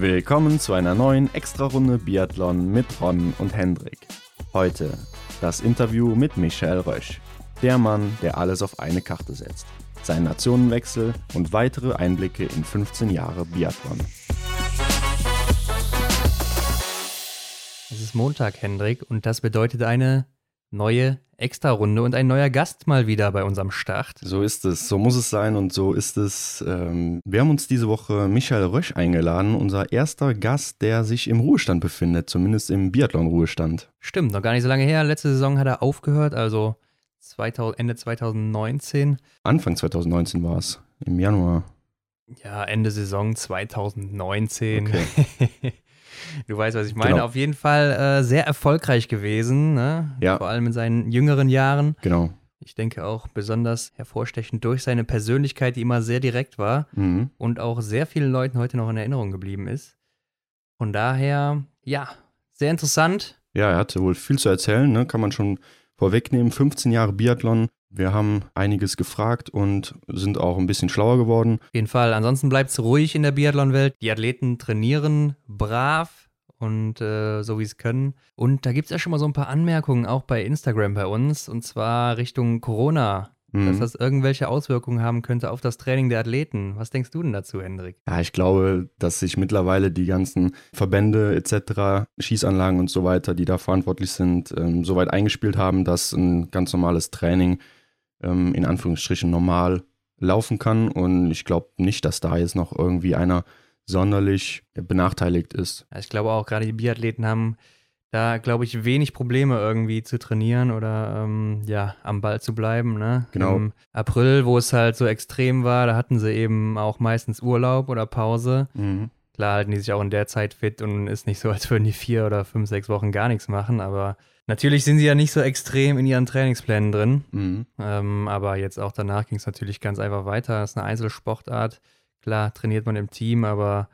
Willkommen zu einer neuen Extra-Runde Biathlon mit Ron und Hendrik. Heute das Interview mit Michael Rösch, der Mann, der alles auf eine Karte setzt. Sein Nationenwechsel und weitere Einblicke in 15 Jahre Biathlon. Es ist Montag, Hendrik, und das bedeutet eine neue Extra-Runde und ein neuer Gast mal wieder bei unserem Start. So ist es, so muss es sein und so ist es. Ähm, wir haben uns diese Woche Michael Rösch eingeladen, unser erster Gast, der sich im Ruhestand befindet, zumindest im Biathlon-Ruhestand. Stimmt, noch gar nicht so lange her. Letzte Saison hat er aufgehört, also 2000, Ende 2019. Anfang 2019 war es, im Januar. Ja, Ende Saison 2019. Okay. Du weißt, was ich meine. Genau. Auf jeden Fall äh, sehr erfolgreich gewesen, ne? ja. vor allem in seinen jüngeren Jahren. Genau. Ich denke auch besonders hervorstechend durch seine Persönlichkeit, die immer sehr direkt war mhm. und auch sehr vielen Leuten heute noch in Erinnerung geblieben ist. Von daher, ja, sehr interessant. Ja, er hatte wohl viel zu erzählen, ne? kann man schon vorwegnehmen. 15 Jahre Biathlon. Wir haben einiges gefragt und sind auch ein bisschen schlauer geworden. Auf jeden Fall. Ansonsten bleibt es ruhig in der Biathlon-Welt. Die Athleten trainieren brav und äh, so wie es können. Und da gibt es ja schon mal so ein paar Anmerkungen auch bei Instagram bei uns und zwar Richtung Corona mhm. dass das irgendwelche Auswirkungen haben könnte auf das Training der Athleten. Was denkst du denn dazu, Hendrik? Ja, ich glaube, dass sich mittlerweile die ganzen Verbände etc., Schießanlagen und so weiter, die da verantwortlich sind, ähm, so weit eingespielt haben, dass ein ganz normales Training ähm, in Anführungsstrichen normal laufen kann. Und ich glaube nicht, dass da jetzt noch irgendwie einer sonderlich benachteiligt ist. Ich glaube auch, gerade die Biathleten haben da, glaube ich, wenig Probleme irgendwie zu trainieren oder ähm, ja, am Ball zu bleiben. Ne? Genau. Im April, wo es halt so extrem war, da hatten sie eben auch meistens Urlaub oder Pause. Mhm. Klar halten die sich auch in der Zeit fit und ist nicht so, als würden die vier oder fünf, sechs Wochen gar nichts machen, aber natürlich sind sie ja nicht so extrem in ihren Trainingsplänen drin. Mhm. Ähm, aber jetzt auch danach ging es natürlich ganz einfach weiter. Das ist eine Einzelsportart. Klar, trainiert man im Team, aber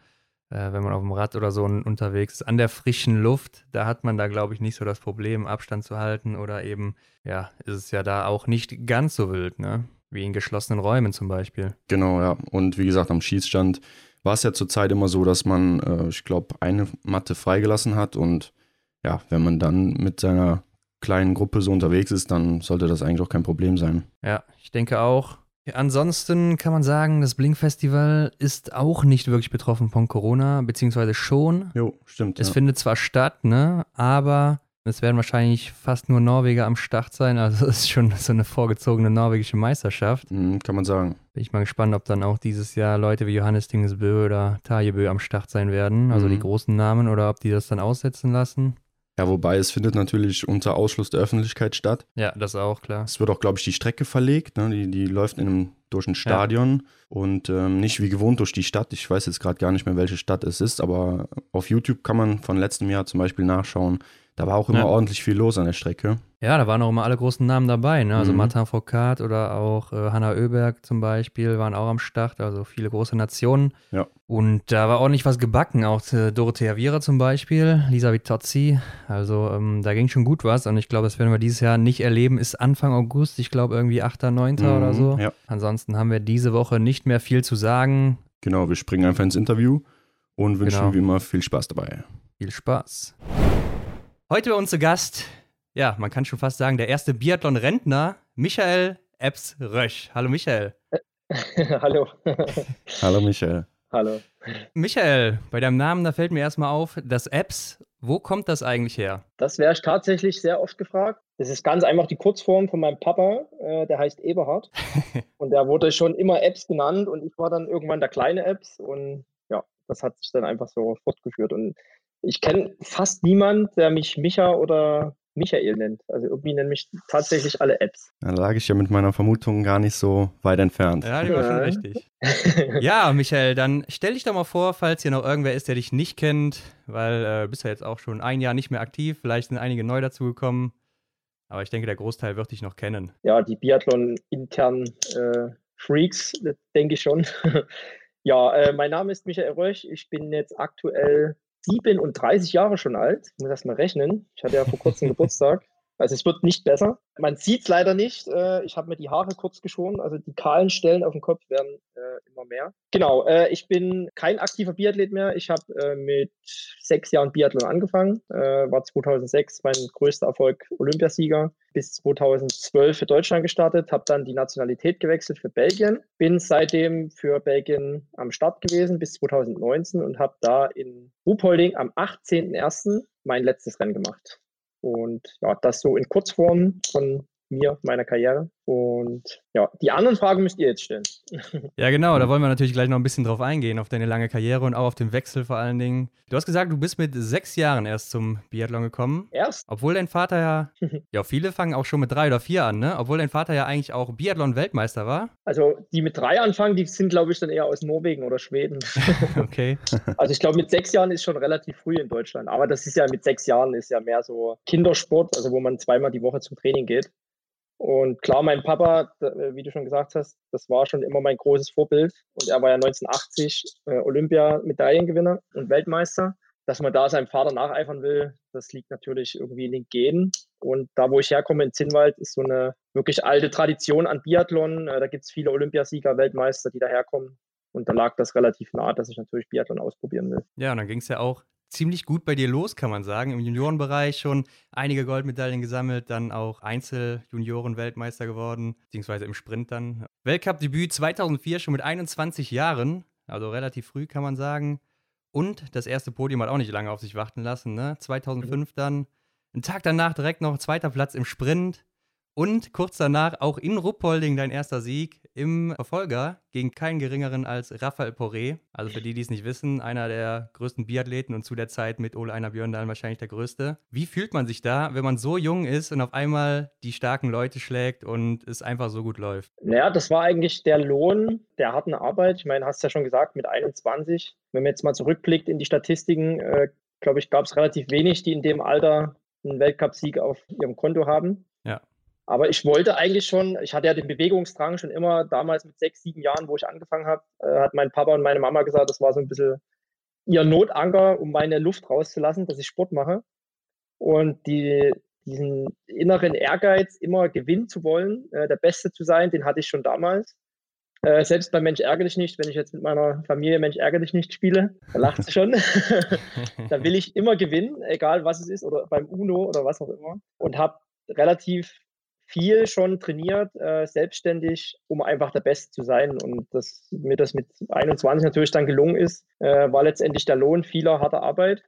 äh, wenn man auf dem Rad oder so unterwegs ist, an der frischen Luft, da hat man da, glaube ich, nicht so das Problem, Abstand zu halten oder eben, ja, ist es ja da auch nicht ganz so wild, ne? Wie in geschlossenen Räumen zum Beispiel. Genau, ja. Und wie gesagt, am Schießstand war es ja zurzeit immer so, dass man, äh, ich glaube, eine Matte freigelassen hat und ja, wenn man dann mit seiner kleinen Gruppe so unterwegs ist, dann sollte das eigentlich auch kein Problem sein. Ja, ich denke auch. Ansonsten kann man sagen, das Blink-Festival ist auch nicht wirklich betroffen von Corona, beziehungsweise schon. Jo, stimmt. Es ja. findet zwar statt, ne, aber es werden wahrscheinlich fast nur Norweger am Start sein. Also es ist schon so eine vorgezogene norwegische Meisterschaft. Mhm, kann man sagen. Bin ich mal gespannt, ob dann auch dieses Jahr Leute wie Johannes Dingesbö oder Tajebö am Start sein werden. Also mhm. die großen Namen oder ob die das dann aussetzen lassen. Ja, wobei es findet natürlich unter Ausschluss der Öffentlichkeit statt. Ja, das auch, klar. Es wird auch, glaube ich, die Strecke verlegt. Ne? Die, die läuft in einem, durch ein Stadion ja. und ähm, nicht wie gewohnt durch die Stadt. Ich weiß jetzt gerade gar nicht mehr, welche Stadt es ist, aber auf YouTube kann man von letztem Jahr zum Beispiel nachschauen, da war auch immer ja. ordentlich viel los an der Strecke. Ja, da waren auch immer alle großen Namen dabei. Ne? Also mhm. Martin Foucault oder auch äh, Hanna Oeberg zum Beispiel waren auch am Start. Also viele große Nationen. Ja. Und da war ordentlich was gebacken. Auch äh, Dorothea Viera zum Beispiel, Lisa Vitozzi. Also ähm, da ging schon gut was. Und ich glaube, das werden wir dieses Jahr nicht erleben. Ist Anfang August, ich glaube irgendwie 8., 9. Mhm. oder so. Ja. Ansonsten haben wir diese Woche nicht mehr viel zu sagen. Genau, wir springen einfach ins Interview und wünschen genau. wie immer viel Spaß dabei. Viel Spaß. Heute bei uns zu Gast, ja, man kann schon fast sagen, der erste Biathlon-Rentner, Michael Epps Rösch. Hallo Michael. Hallo. Hallo Michael. Hallo. Michael, bei deinem Namen, da fällt mir erstmal auf, das Apps, wo kommt das eigentlich her? Das wäre ich tatsächlich sehr oft gefragt. Das ist ganz einfach die Kurzform von meinem Papa, äh, der heißt Eberhard. und der wurde schon immer Apps genannt und ich war dann irgendwann der kleine Apps und ja, das hat sich dann einfach so fortgeführt. Und ich kenne fast niemand, der mich Micha oder Michael nennt. Also irgendwie nennen mich tatsächlich alle Apps. Da lag ich ja mit meiner Vermutung gar nicht so weit entfernt. Ja, die war schon richtig. ja, Michael, dann stell dich doch mal vor, falls hier noch irgendwer ist, der dich nicht kennt, weil äh, bist ja jetzt auch schon ein Jahr nicht mehr aktiv. Vielleicht sind einige neu dazugekommen. Aber ich denke, der Großteil wird dich noch kennen. Ja, die Biathlon-internen äh, Freaks, denke ich schon. ja, äh, mein Name ist Michael Rösch. Ich bin jetzt aktuell 37 Jahre schon alt. Ich muss das mal rechnen. Ich hatte ja vor kurzem Geburtstag. Also es wird nicht besser. Man sieht es leider nicht. Äh, ich habe mir die Haare kurz geschoren. Also die kahlen Stellen auf dem Kopf werden äh, immer mehr. Genau, äh, ich bin kein aktiver Biathlet mehr. Ich habe äh, mit sechs Jahren Biathlon angefangen. Äh, war 2006 mein größter Erfolg Olympiasieger. Bis 2012 für Deutschland gestartet, habe dann die Nationalität gewechselt für Belgien. Bin seitdem für Belgien am Start gewesen bis 2019 und habe da in Ruhpolding am 18.01. mein letztes Rennen gemacht. Und ja, das so in Kurzform. Von mir, meiner Karriere. Und ja, die anderen Fragen müsst ihr jetzt stellen. Ja, genau, da wollen wir natürlich gleich noch ein bisschen drauf eingehen, auf deine lange Karriere und auch auf den Wechsel vor allen Dingen. Du hast gesagt, du bist mit sechs Jahren erst zum Biathlon gekommen. Erst? Obwohl dein Vater ja, ja, viele fangen auch schon mit drei oder vier an, ne? Obwohl dein Vater ja eigentlich auch Biathlon-Weltmeister war. Also, die mit drei anfangen, die sind, glaube ich, dann eher aus Norwegen oder Schweden. okay. Also, ich glaube, mit sechs Jahren ist schon relativ früh in Deutschland. Aber das ist ja mit sechs Jahren ist ja mehr so Kindersport, also wo man zweimal die Woche zum Training geht. Und klar, mein Papa, äh, wie du schon gesagt hast, das war schon immer mein großes Vorbild. Und er war ja 1980 äh, Olympia-Medaillengewinner und Weltmeister. Dass man da seinem Vater nacheifern will, das liegt natürlich irgendwie in den Genen. Und da, wo ich herkomme, in Zinnwald, ist so eine wirklich alte Tradition an Biathlon. Äh, da gibt es viele Olympiasieger, Weltmeister, die daherkommen. Und da lag das relativ nah, dass ich natürlich Biathlon ausprobieren will. Ja, und dann ging es ja auch ziemlich gut bei dir los, kann man sagen. Im Juniorenbereich schon einige Goldmedaillen gesammelt, dann auch Einzel-Junioren-Weltmeister geworden, beziehungsweise im Sprint dann. Weltcup-Debüt 2004 schon mit 21 Jahren, also relativ früh kann man sagen. Und das erste Podium hat auch nicht lange auf sich warten lassen. Ne? 2005 dann, einen Tag danach direkt noch zweiter Platz im Sprint. Und kurz danach auch in Ruppolding dein erster Sieg im Verfolger gegen keinen geringeren als Raphael Poré. Also für die, die es nicht wissen, einer der größten Biathleten und zu der Zeit mit Ole Einer Björndalen wahrscheinlich der größte. Wie fühlt man sich da, wenn man so jung ist und auf einmal die starken Leute schlägt und es einfach so gut läuft? Naja, das war eigentlich der Lohn der harten Arbeit. Ich meine, hast ja schon gesagt, mit 21. Wenn man jetzt mal zurückblickt in die Statistiken, äh, glaube ich, gab es relativ wenig, die in dem Alter einen Weltcupsieg auf ihrem Konto haben. Aber ich wollte eigentlich schon, ich hatte ja den Bewegungsdrang schon immer damals mit sechs, sieben Jahren, wo ich angefangen habe, äh, hat mein Papa und meine Mama gesagt, das war so ein bisschen ihr Notanker, um meine Luft rauszulassen, dass ich Sport mache. Und die, diesen inneren Ehrgeiz, immer gewinnen zu wollen, äh, der Beste zu sein, den hatte ich schon damals. Äh, selbst beim Mensch ärgere dich nicht, wenn ich jetzt mit meiner Familie Mensch ärgere dich nicht spiele, da lacht sie schon. da will ich immer gewinnen, egal was es ist, oder beim UNO oder was auch immer. Und habe relativ viel schon trainiert, äh, selbstständig, um einfach der Beste zu sein. Und dass mir das mit 21 natürlich dann gelungen ist, äh, war letztendlich der Lohn vieler harter Arbeit.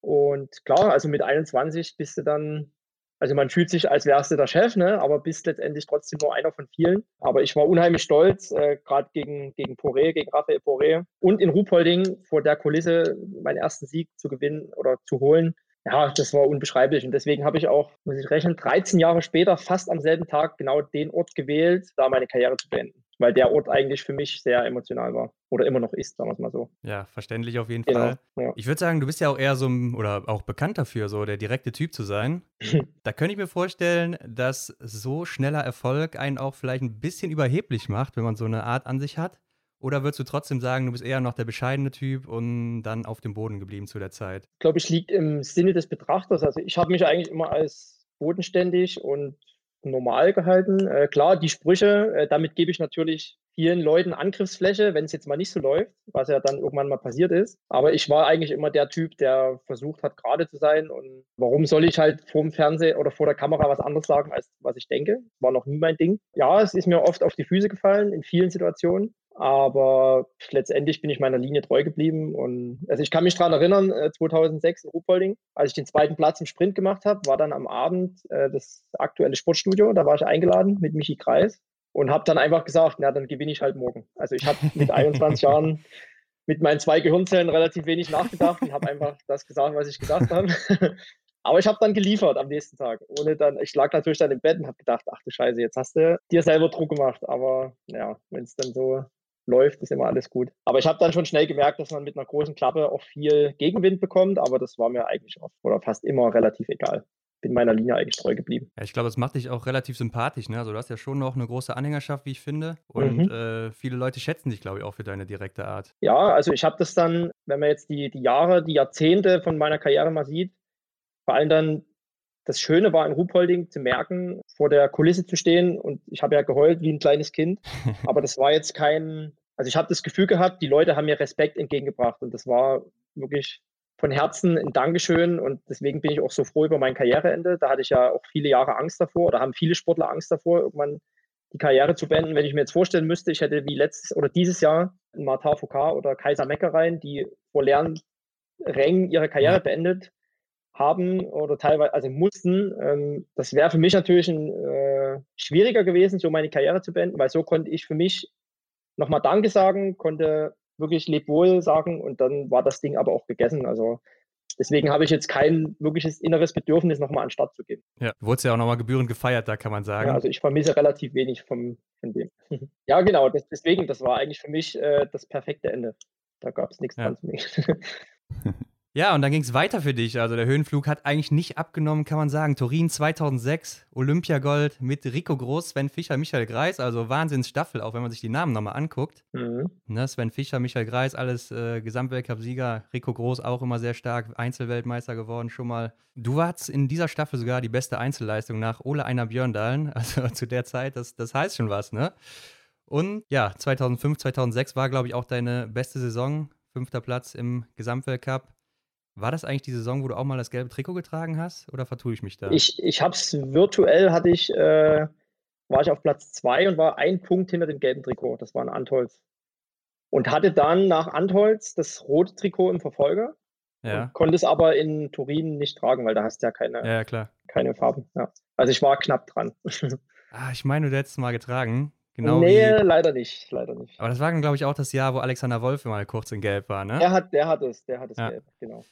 Und klar, also mit 21 bist du dann, also man fühlt sich, als wärst du der Chef, ne? aber bist letztendlich trotzdem nur einer von vielen. Aber ich war unheimlich stolz, äh, gerade gegen, gegen Poré, gegen Raphael Poré und in Ruhpolding vor der Kulisse meinen ersten Sieg zu gewinnen oder zu holen ja, das war unbeschreiblich. Und deswegen habe ich auch, muss ich rechnen, 13 Jahre später, fast am selben Tag, genau den Ort gewählt, da meine Karriere zu beenden. Weil der Ort eigentlich für mich sehr emotional war. Oder immer noch ist, sagen wir es mal so. Ja, verständlich auf jeden genau, Fall. Ja. Ich würde sagen, du bist ja auch eher so, oder auch bekannt dafür, so der direkte Typ zu sein. da könnte ich mir vorstellen, dass so schneller Erfolg einen auch vielleicht ein bisschen überheblich macht, wenn man so eine Art an sich hat. Oder würdest du trotzdem sagen, du bist eher noch der bescheidene Typ und dann auf dem Boden geblieben zu der Zeit? Ich glaube, es liegt im Sinne des Betrachters. Also ich habe mich eigentlich immer als bodenständig und normal gehalten. Äh, klar, die Sprüche, äh, damit gebe ich natürlich vielen Leuten Angriffsfläche, wenn es jetzt mal nicht so läuft, was ja dann irgendwann mal passiert ist. Aber ich war eigentlich immer der Typ, der versucht hat, gerade zu sein. Und warum soll ich halt vor dem Fernseher oder vor der Kamera was anderes sagen, als was ich denke? War noch nie mein Ding. Ja, es ist mir oft auf die Füße gefallen in vielen Situationen. Aber letztendlich bin ich meiner Linie treu geblieben. Und also ich kann mich daran erinnern, 2006 äh, in Ruhpolding, als ich den zweiten Platz im Sprint gemacht habe, war dann am Abend äh, das aktuelle Sportstudio. Da war ich eingeladen mit Michi Kreis und habe dann einfach gesagt, na, dann gewinne ich halt morgen. Also ich habe mit 21 Jahren mit meinen zwei Gehirnzellen relativ wenig nachgedacht und habe einfach das gesagt, was ich gesagt habe. Aber ich habe dann geliefert am nächsten Tag. Ohne dann, ich lag natürlich dann im Bett und habe gedacht, ach du Scheiße, jetzt hast du dir selber Druck gemacht. Aber ja, wenn es dann so läuft, ist immer alles gut. Aber ich habe dann schon schnell gemerkt, dass man mit einer großen Klappe auch viel Gegenwind bekommt, aber das war mir eigentlich oft oder fast immer relativ egal. Bin meiner Linie eigentlich treu geblieben. Ja, ich glaube, es macht dich auch relativ sympathisch. Ne? Also du hast ja schon noch eine große Anhängerschaft, wie ich finde. Und mhm. äh, viele Leute schätzen dich, glaube ich, auch für deine direkte Art. Ja, also ich habe das dann, wenn man jetzt die, die Jahre, die Jahrzehnte von meiner Karriere mal sieht, vor allem dann das Schöne war in Ruhpolding zu merken, vor der Kulisse zu stehen und ich habe ja geheult wie ein kleines Kind, aber das war jetzt kein, also ich habe das Gefühl gehabt, die Leute haben mir Respekt entgegengebracht und das war wirklich von Herzen ein Dankeschön und deswegen bin ich auch so froh über mein Karriereende. Da hatte ich ja auch viele Jahre Angst davor oder haben viele Sportler Angst davor, irgendwann die Karriere zu beenden. Wenn ich mir jetzt vorstellen müsste, ich hätte wie letztes oder dieses Jahr ein Martar Foucault oder Kaiser Meckereien, die vor leeren Rängen ihre Karriere beendet haben oder teilweise, also mussten. Ähm, das wäre für mich natürlich ein, äh, schwieriger gewesen, so meine Karriere zu beenden, weil so konnte ich für mich nochmal Danke sagen, konnte wirklich Lebwohl sagen und dann war das Ding aber auch gegessen. Also deswegen habe ich jetzt kein wirkliches inneres Bedürfnis, nochmal an den Start zu gehen. Ja, wurde es ja auch nochmal gebührend gefeiert, da kann man sagen. Ja, also ich vermisse relativ wenig vom, von dem. ja, genau, das, deswegen, das war eigentlich für mich äh, das perfekte Ende. Da gab es nichts ja. dran zu mir. Ja, und dann ging es weiter für dich. Also der Höhenflug hat eigentlich nicht abgenommen, kann man sagen. Turin 2006, Olympiagold mit Rico Groß, Sven Fischer, Michael Greis. Also Wahnsinnsstaffel, auch wenn man sich die Namen nochmal anguckt. Mhm. Ne, Sven Fischer, Michael Greis, alles äh, Gesamtweltcup-Sieger. Rico Groß auch immer sehr stark, Einzelweltmeister geworden schon mal. Du warst in dieser Staffel sogar die beste Einzelleistung nach Ole Einer Björndalen. Also zu der Zeit, das, das heißt schon was, ne? Und ja, 2005, 2006 war, glaube ich, auch deine beste Saison. Fünfter Platz im Gesamtweltcup. War das eigentlich die Saison, wo du auch mal das gelbe Trikot getragen hast oder vertue ich mich da? Ich, ich habe es virtuell, hatte ich, äh, war ich auf Platz zwei und war ein Punkt hinter dem gelben Trikot. Das war ein Antholz. Und hatte dann nach Antholz das rote Trikot im Verfolger. Ja. Konnte es aber in Turin nicht tragen, weil da hast du ja keine, ja, klar. keine Farben. Ja. Also ich war knapp dran. ah, ich meine, du hättest es mal getragen. Genau nee, wie... leider nicht, leider nicht. Aber das war, glaube ich, auch das Jahr, wo Alexander Wolf mal kurz in Gelb war, ne? Der hat, der hat es, der hat es ja. gelb, genau.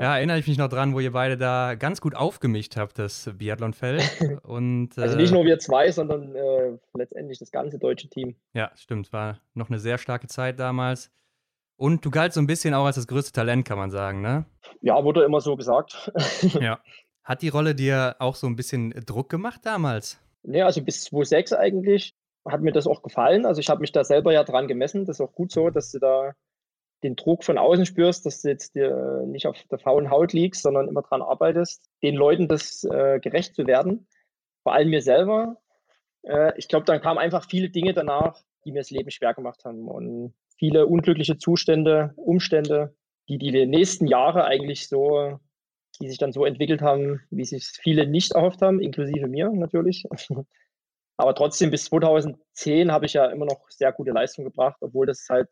Ja, erinnere ich mich noch dran, wo ihr beide da ganz gut aufgemischt habt, das Biathlonfeld. Und, also nicht äh, nur wir zwei, sondern äh, letztendlich das ganze deutsche Team. Ja, stimmt. War noch eine sehr starke Zeit damals. Und du galt so ein bisschen auch als das größte Talent, kann man sagen, ne? Ja, wurde immer so gesagt. ja. Hat die Rolle dir auch so ein bisschen Druck gemacht damals? Nee, also bis 2006 eigentlich hat mir das auch gefallen. Also ich habe mich da selber ja dran gemessen. Das ist auch gut so, dass du da den Druck von außen spürst, dass du jetzt dir nicht auf der faulen Haut liegst, sondern immer dran arbeitest, den Leuten das äh, gerecht zu werden, vor allem mir selber. Äh, ich glaube, dann kamen einfach viele Dinge danach, die mir das Leben schwer gemacht haben und viele unglückliche Zustände, Umstände, die die nächsten Jahre eigentlich so, die sich dann so entwickelt haben, wie sich viele nicht erhofft haben, inklusive mir natürlich. Aber trotzdem bis 2010 habe ich ja immer noch sehr gute Leistung gebracht, obwohl das halt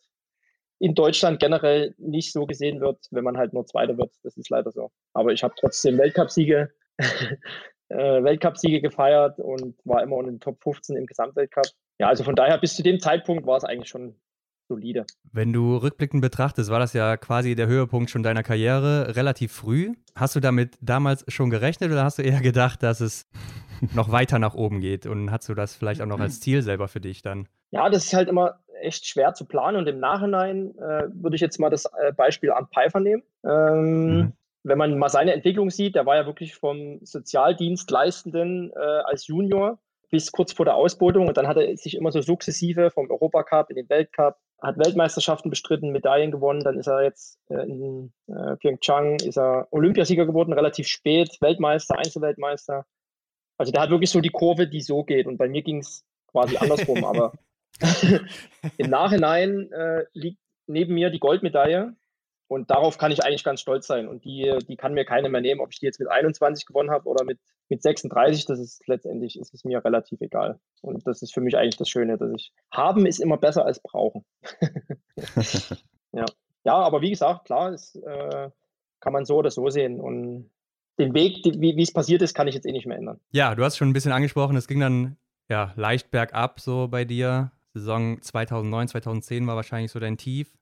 in Deutschland generell nicht so gesehen wird, wenn man halt nur Zweiter wird. Das ist leider so. Aber ich habe trotzdem Weltcupsiege, äh, Weltcupsiege gefeiert und war immer in den Top 15 im Gesamtweltcup. Ja, also von daher bis zu dem Zeitpunkt war es eigentlich schon solide. Wenn du rückblickend betrachtest, war das ja quasi der Höhepunkt schon deiner Karriere relativ früh. Hast du damit damals schon gerechnet oder hast du eher gedacht, dass es noch weiter nach oben geht? Und hast du das vielleicht auch noch als Ziel selber für dich dann? Ja, das ist halt immer echt schwer zu planen und im Nachhinein äh, würde ich jetzt mal das äh, Beispiel Arndt Pfeiffer nehmen. Ähm, mhm. Wenn man mal seine Entwicklung sieht, der war ja wirklich vom Sozialdienstleistenden äh, als Junior bis kurz vor der Ausbildung und dann hat er sich immer so sukzessive vom Europacup in den Weltcup, hat Weltmeisterschaften bestritten, Medaillen gewonnen, dann ist er jetzt äh, in äh, Pyeongchang, ist er Olympiasieger geworden, relativ spät, Weltmeister, Einzelweltmeister. Also der hat wirklich so die Kurve, die so geht und bei mir ging es quasi andersrum, aber Im Nachhinein äh, liegt neben mir die Goldmedaille und darauf kann ich eigentlich ganz stolz sein. Und die, die kann mir keiner mehr nehmen, ob ich die jetzt mit 21 gewonnen habe oder mit, mit 36. Das ist letztendlich ist es mir relativ egal. Und das ist für mich eigentlich das Schöne, dass ich haben ist immer besser als brauchen. ja. ja, aber wie gesagt, klar, das äh, kann man so oder so sehen. Und den Weg, die, wie es passiert ist, kann ich jetzt eh nicht mehr ändern. Ja, du hast schon ein bisschen angesprochen, es ging dann ja leicht bergab so bei dir. Saison 2009, 2010 war wahrscheinlich so dein Tief,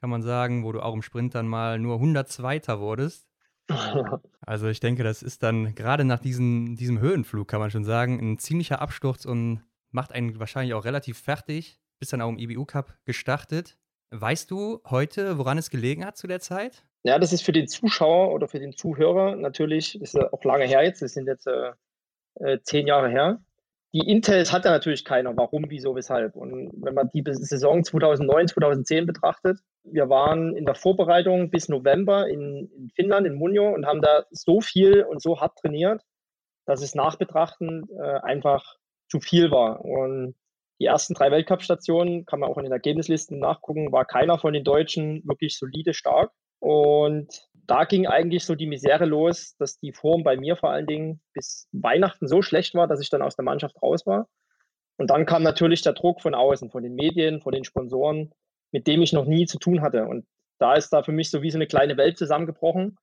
kann man sagen, wo du auch im Sprint dann mal nur 102. wurdest. Also ich denke, das ist dann gerade nach diesem, diesem Höhenflug, kann man schon sagen, ein ziemlicher Absturz und macht einen wahrscheinlich auch relativ fertig. Bist dann auch im IBU Cup gestartet. Weißt du heute, woran es gelegen hat zu der Zeit? Ja, das ist für den Zuschauer oder für den Zuhörer natürlich, ist ja auch lange her jetzt, das sind jetzt äh, äh zehn Jahre her die Intels hat ja natürlich keiner. Warum, wieso, weshalb? Und wenn man die Saison 2009, 2010 betrachtet, wir waren in der Vorbereitung bis November in, in Finnland, in Munjo und haben da so viel und so hart trainiert. dass es nachbetrachtend äh, einfach zu viel war. Und die ersten drei Weltcup-Stationen, kann man auch in den Ergebnislisten nachgucken, war keiner von den Deutschen wirklich solide stark. Und da ging eigentlich so die Misere los, dass die Form bei mir vor allen Dingen bis Weihnachten so schlecht war, dass ich dann aus der Mannschaft raus war. Und dann kam natürlich der Druck von außen, von den Medien, von den Sponsoren, mit dem ich noch nie zu tun hatte. Und da ist da für mich so wie so eine kleine Welt zusammengebrochen.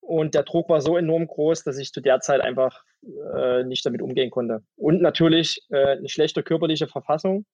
Und der Druck war so enorm groß, dass ich zu der Zeit einfach äh, nicht damit umgehen konnte. Und natürlich äh, eine schlechte körperliche Verfassung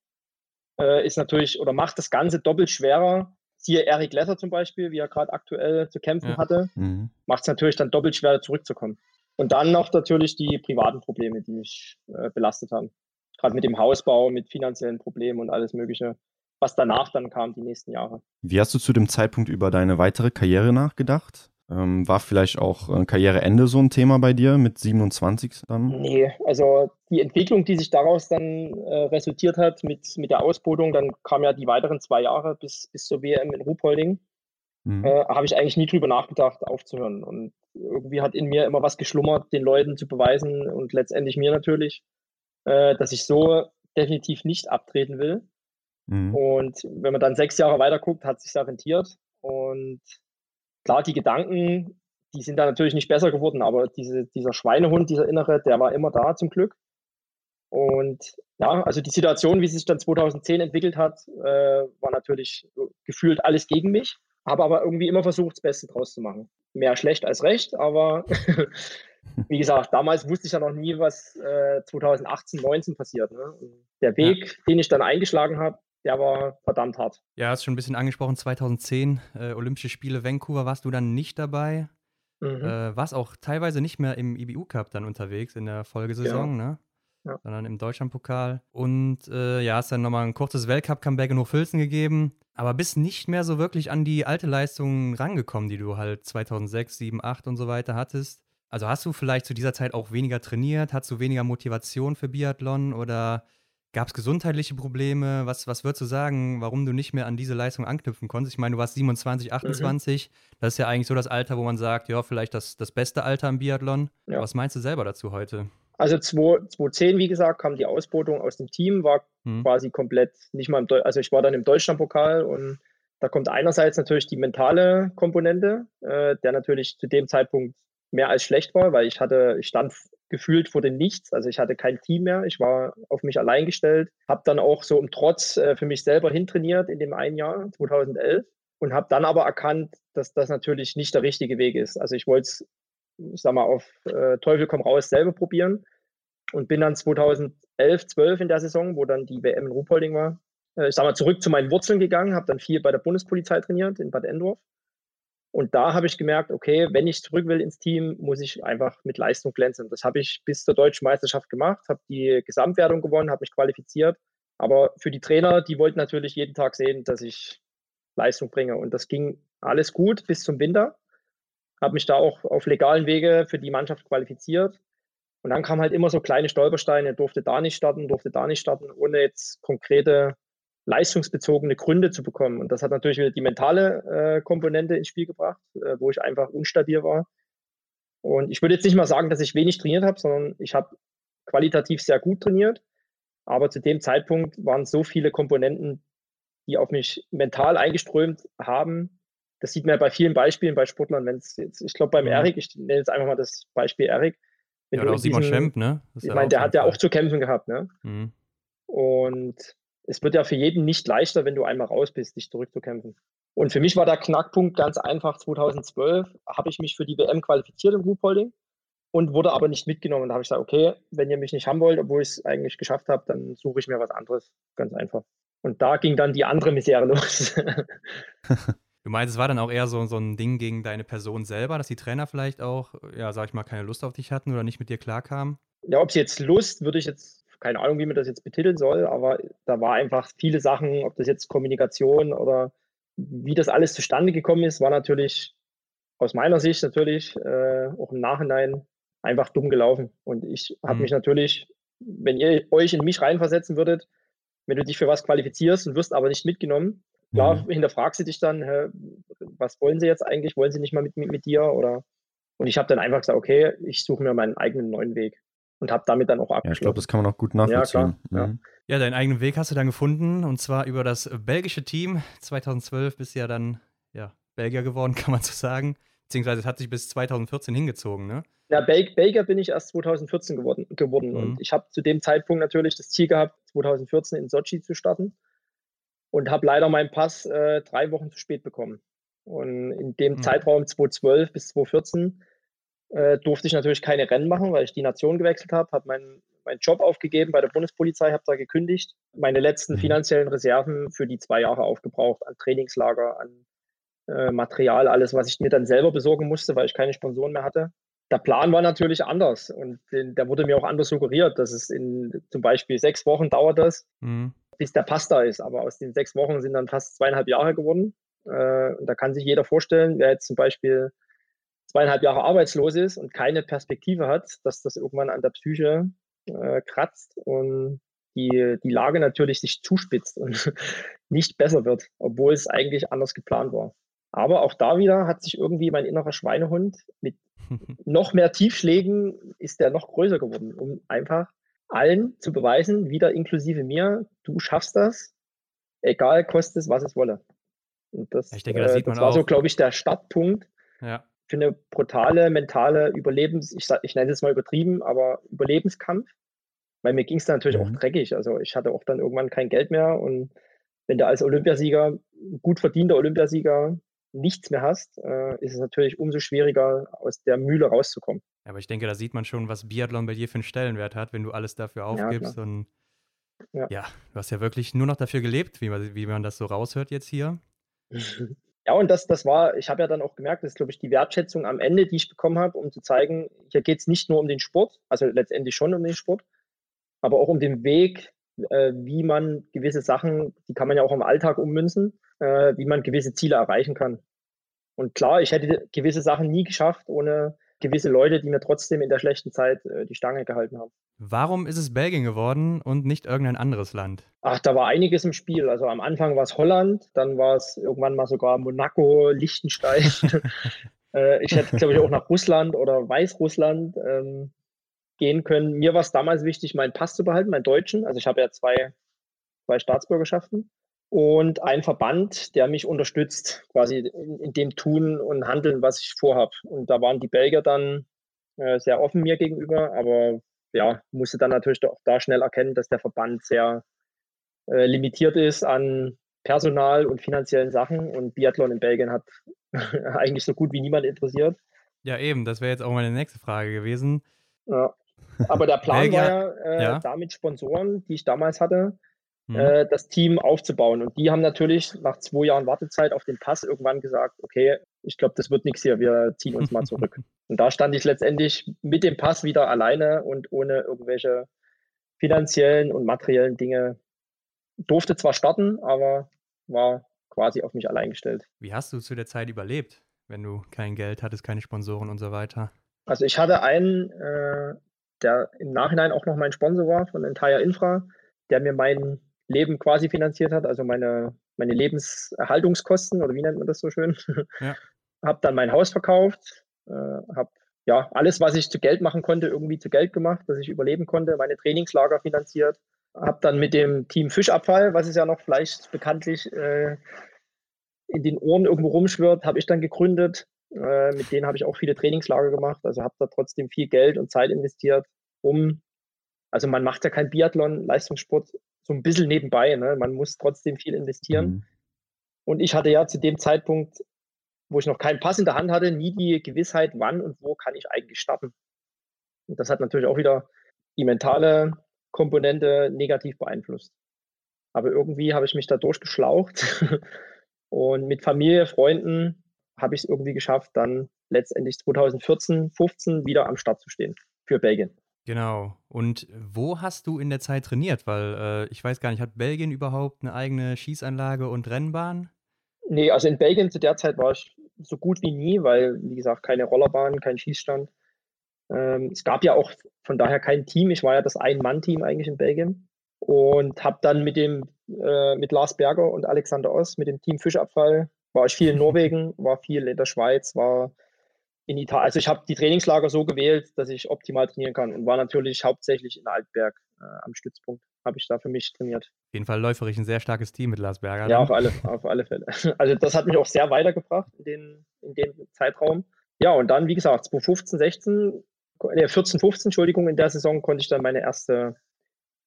äh, ist natürlich oder macht das Ganze doppelt schwerer. Siehe Eric Lesser zum Beispiel, wie er gerade aktuell zu kämpfen ja. hatte, mhm. macht es natürlich dann doppelt schwerer zurückzukommen. Und dann noch natürlich die privaten Probleme, die mich äh, belastet haben. Gerade mit dem Hausbau, mit finanziellen Problemen und alles Mögliche was danach dann kam, die nächsten Jahre. Wie hast du zu dem Zeitpunkt über deine weitere Karriere nachgedacht? Ähm, war vielleicht auch äh, Karriereende so ein Thema bei dir mit 27 dann? Nee, also die Entwicklung, die sich daraus dann äh, resultiert hat mit, mit der Ausbildung, dann kam ja die weiteren zwei Jahre bis, bis zur WM in Ruhpolding, mhm. äh, habe ich eigentlich nie drüber nachgedacht, aufzuhören. Und irgendwie hat in mir immer was geschlummert, den Leuten zu beweisen und letztendlich mir natürlich, äh, dass ich so definitiv nicht abtreten will. Mhm. Und wenn man dann sechs Jahre weiter guckt, hat sich rentiert. Und klar, die Gedanken, die sind da natürlich nicht besser geworden, aber diese, dieser Schweinehund, dieser innere, der war immer da zum Glück. Und ja, also die Situation, wie sie sich dann 2010 entwickelt hat, äh, war natürlich gefühlt alles gegen mich, habe aber irgendwie immer versucht, das Beste draus zu machen. Mehr schlecht als recht, aber wie gesagt, damals wusste ich ja noch nie, was äh, 2018, 19 passiert. Ne? der Weg, ja. den ich dann eingeschlagen habe, der war verdammt hart. Ja, hast schon ein bisschen angesprochen, 2010 äh, Olympische Spiele Vancouver warst du dann nicht dabei. Mhm. Äh, warst auch teilweise nicht mehr im IBU Cup dann unterwegs in der Folgesaison, ja. ne? Ja. Sondern im Deutschlandpokal. Und äh, ja, hast dann nochmal ein kurzes Weltcup-Comeback in Hochfilzen gegeben, aber bist nicht mehr so wirklich an die alte Leistung rangekommen, die du halt 2006, 7, 8 und so weiter hattest. Also hast du vielleicht zu dieser Zeit auch weniger trainiert? Hast du weniger Motivation für Biathlon oder Gab es gesundheitliche Probleme? Was, was würdest du sagen, warum du nicht mehr an diese Leistung anknüpfen konntest? Ich meine, du warst 27, 28. Mhm. Das ist ja eigentlich so das Alter, wo man sagt, ja, vielleicht das, das beste Alter im Biathlon. Ja. Was meinst du selber dazu heute? Also 2010, wie gesagt, kam die Ausbotung aus dem Team, war mhm. quasi komplett nicht mal im Deu also ich war dann im Deutschlandpokal und da kommt einerseits natürlich die mentale Komponente, äh, der natürlich zu dem Zeitpunkt mehr als schlecht war, weil ich hatte, ich stand gefühlt vor dem Nichts. Also ich hatte kein Team mehr, ich war auf mich allein gestellt, habe dann auch so im Trotz äh, für mich selber hintrainiert in dem einen Jahr, 2011, und habe dann aber erkannt, dass das natürlich nicht der richtige Weg ist. Also ich wollte es, ich sag mal, auf äh, Teufel komm raus selber probieren und bin dann 2011, 12 in der Saison, wo dann die WM in Ruhpolding war, äh, ich sag mal, zurück zu meinen Wurzeln gegangen, habe dann viel bei der Bundespolizei trainiert in Bad Endorf und da habe ich gemerkt, okay, wenn ich zurück will ins Team, muss ich einfach mit Leistung glänzen. Das habe ich bis zur deutschen Meisterschaft gemacht, habe die Gesamtwertung gewonnen, habe mich qualifiziert. Aber für die Trainer, die wollten natürlich jeden Tag sehen, dass ich Leistung bringe. Und das ging alles gut bis zum Winter. Habe mich da auch auf legalen Wege für die Mannschaft qualifiziert. Und dann kamen halt immer so kleine Stolpersteine, durfte da nicht starten, durfte da nicht starten, ohne jetzt konkrete leistungsbezogene Gründe zu bekommen. Und das hat natürlich wieder die mentale äh, Komponente ins Spiel gebracht, äh, wo ich einfach unstabil war. Und ich würde jetzt nicht mal sagen, dass ich wenig trainiert habe, sondern ich habe qualitativ sehr gut trainiert. Aber zu dem Zeitpunkt waren so viele Komponenten, die auf mich mental eingeströmt haben. Das sieht man ja bei vielen Beispielen bei Sportlern, wenn es jetzt, ich glaube beim. Mhm. Erik, ich nenne jetzt einfach mal das Beispiel Erik. Ja, oder auch Simon Schemp, ne? ich meine, der hat ja auch zu kämpfen gehabt, ne? Mhm. Und es wird ja für jeden nicht leichter, wenn du einmal raus bist, dich zurückzukämpfen. Und für mich war der Knackpunkt ganz einfach. 2012 habe ich mich für die WM qualifiziert im Ruhpolding und wurde aber nicht mitgenommen. Da habe ich gesagt, okay, wenn ihr mich nicht haben wollt, obwohl ich es eigentlich geschafft habe, dann suche ich mir was anderes. Ganz einfach. Und da ging dann die andere Misere los. Du meinst, es war dann auch eher so, so ein Ding gegen deine Person selber, dass die Trainer vielleicht auch, ja, sag ich mal, keine Lust auf dich hatten oder nicht mit dir klarkamen? Ja, ob es jetzt Lust, würde ich jetzt keine Ahnung, wie man das jetzt betiteln soll, aber da war einfach viele Sachen, ob das jetzt Kommunikation oder wie das alles zustande gekommen ist, war natürlich aus meiner Sicht natürlich äh, auch im Nachhinein einfach dumm gelaufen. Und ich habe mhm. mich natürlich, wenn ihr euch in mich reinversetzen würdet, wenn du dich für was qualifizierst und wirst aber nicht mitgenommen, klar, mhm. hinterfragst du dich dann, hä, was wollen sie jetzt eigentlich? Wollen sie nicht mal mit, mit, mit dir? Oder Und ich habe dann einfach gesagt, okay, ich suche mir meinen eigenen neuen Weg und habe damit dann auch abgeschlossen. Ja, ich glaube, das kann man auch gut nachvollziehen. Ja, mhm. ja. deinen eigenen Weg hast du dann gefunden und zwar über das belgische Team. 2012 bist du ja dann ja, Belgier geworden, kann man so sagen. Beziehungsweise es hat sich bis 2014 hingezogen, ne? Ja, Bel Belgier bin ich erst 2014 geworden. geworden. Mhm. Und ich habe zu dem Zeitpunkt natürlich das Ziel gehabt, 2014 in Sochi zu starten. Und habe leider meinen Pass äh, drei Wochen zu spät bekommen. Und in dem mhm. Zeitraum 2012 bis 2014 äh, durfte ich natürlich keine Rennen machen, weil ich die Nation gewechselt habe, habe meinen meinen Job aufgegeben bei der Bundespolizei, habe da gekündigt, meine letzten mhm. finanziellen Reserven für die zwei Jahre aufgebraucht an Trainingslager, an äh, Material, alles, was ich mir dann selber besorgen musste, weil ich keine Sponsoren mehr hatte. Der Plan war natürlich anders und der wurde mir auch anders suggeriert, dass es in zum Beispiel sechs Wochen dauert das, mhm. bis der Pass da ist. Aber aus den sechs Wochen sind dann fast zweieinhalb Jahre geworden. Äh, und da kann sich jeder vorstellen, wer jetzt zum Beispiel zweieinhalb Jahre arbeitslos ist und keine Perspektive hat, dass das irgendwann an der Psyche äh, kratzt und die, die Lage natürlich sich zuspitzt und nicht besser wird, obwohl es eigentlich anders geplant war. Aber auch da wieder hat sich irgendwie mein innerer Schweinehund mit noch mehr Tiefschlägen ist der noch größer geworden, um einfach allen zu beweisen, wieder inklusive mir, du schaffst das, egal kostet es, was es wolle. Und das, ich denke, das, äh, das war auch. so, glaube ich, der Startpunkt, ja für eine brutale mentale Überlebens, ich, ich nenne es mal übertrieben, aber Überlebenskampf. Weil mir ging es natürlich mhm. auch dreckig. Also ich hatte auch dann irgendwann kein Geld mehr und wenn du als Olympiasieger, gut verdienter Olympiasieger, nichts mehr hast, äh, ist es natürlich umso schwieriger, aus der Mühle rauszukommen. Aber ich denke, da sieht man schon, was Biathlon bei dir für einen Stellenwert hat, wenn du alles dafür aufgibst. Ja, und ja. ja. du hast ja wirklich nur noch dafür gelebt, wie man, wie man das so raushört jetzt hier. Ja, und das, das war, ich habe ja dann auch gemerkt, das ist, glaube ich, die Wertschätzung am Ende, die ich bekommen habe, um zu zeigen, hier geht es nicht nur um den Sport, also letztendlich schon um den Sport, aber auch um den Weg, äh, wie man gewisse Sachen, die kann man ja auch im Alltag ummünzen, äh, wie man gewisse Ziele erreichen kann. Und klar, ich hätte gewisse Sachen nie geschafft ohne gewisse Leute, die mir trotzdem in der schlechten Zeit äh, die Stange gehalten haben. Warum ist es Belgien geworden und nicht irgendein anderes Land? Ach, da war einiges im Spiel. Also am Anfang war es Holland, dann war es irgendwann mal sogar Monaco, Liechtenstein. äh, ich hätte, glaube ich, auch nach Russland oder Weißrussland ähm, gehen können. Mir war es damals wichtig, meinen Pass zu behalten, meinen deutschen. Also ich habe ja zwei, zwei Staatsbürgerschaften und ein Verband, der mich unterstützt, quasi in, in dem Tun und Handeln, was ich vorhabe. Und da waren die Belgier dann äh, sehr offen mir gegenüber, aber ja, musste dann natürlich auch da schnell erkennen, dass der Verband sehr äh, limitiert ist an Personal und finanziellen Sachen und Biathlon in Belgien hat eigentlich so gut wie niemand interessiert. Ja, eben, das wäre jetzt auch meine nächste Frage gewesen. Ja. Aber der Plan war ja, äh, ja, da mit Sponsoren, die ich damals hatte, mhm. äh, das Team aufzubauen. Und die haben natürlich nach zwei Jahren Wartezeit auf den Pass irgendwann gesagt, okay, ich glaube, das wird nichts hier, wir ziehen uns mal zurück. und da stand ich letztendlich mit dem Pass wieder alleine und ohne irgendwelche finanziellen und materiellen Dinge. Durfte zwar starten, aber war quasi auf mich allein gestellt. Wie hast du zu der Zeit überlebt, wenn du kein Geld hattest, keine Sponsoren und so weiter? Also ich hatte einen, äh, der im Nachhinein auch noch mein Sponsor war von Entire Infra, der mir mein Leben quasi finanziert hat, also meine, meine Lebenserhaltungskosten oder wie nennt man das so schön. Ja. habe dann mein Haus verkauft, äh, habe ja alles, was ich zu Geld machen konnte, irgendwie zu Geld gemacht, dass ich überleben konnte, meine Trainingslager finanziert, habe dann mit dem Team Fischabfall, was es ja noch vielleicht bekanntlich äh, in den Ohren irgendwo rumschwirrt, habe ich dann gegründet. Äh, mit denen habe ich auch viele Trainingslager gemacht, also habe da trotzdem viel Geld und Zeit investiert, um also man macht ja kein Biathlon, Leistungssport so ein bisschen nebenbei. Ne? Man muss trotzdem viel investieren. Mhm. Und ich hatte ja zu dem Zeitpunkt, wo ich noch keinen Pass in der Hand hatte, nie die Gewissheit, wann und wo kann ich eigentlich starten. Und das hat natürlich auch wieder die mentale Komponente negativ beeinflusst. Aber irgendwie habe ich mich da durchgeschlaucht und mit Familie, Freunden habe ich es irgendwie geschafft, dann letztendlich 2014, 15 wieder am Start zu stehen für Belgien. Genau. Und wo hast du in der Zeit trainiert? Weil äh, ich weiß gar nicht, hat Belgien überhaupt eine eigene Schießanlage und Rennbahn? Nee, also in Belgien zu der Zeit war ich so gut wie nie, weil, wie gesagt, keine Rollerbahn, kein Schießstand. Ähm, es gab ja auch von daher kein Team. Ich war ja das Ein-Mann-Team eigentlich in Belgien und habe dann mit dem äh, mit Lars Berger und Alexander Oss mit dem Team Fischabfall war ich viel in Norwegen, war viel in der Schweiz, war in Italien. Also ich habe die Trainingslager so gewählt, dass ich optimal trainieren kann und war natürlich hauptsächlich in Altberg äh, am Stützpunkt. Habe ich da für mich trainiert. Auf jeden Fall läuferisch ein sehr starkes Team mit Lars Berger. Ja, auf alle, auf alle Fälle. Also das hat mich auch sehr weitergebracht in den, in den Zeitraum. Ja, und dann, wie gesagt, 2015, 16, äh, 14, 15, Entschuldigung, in der Saison konnte ich dann meine erste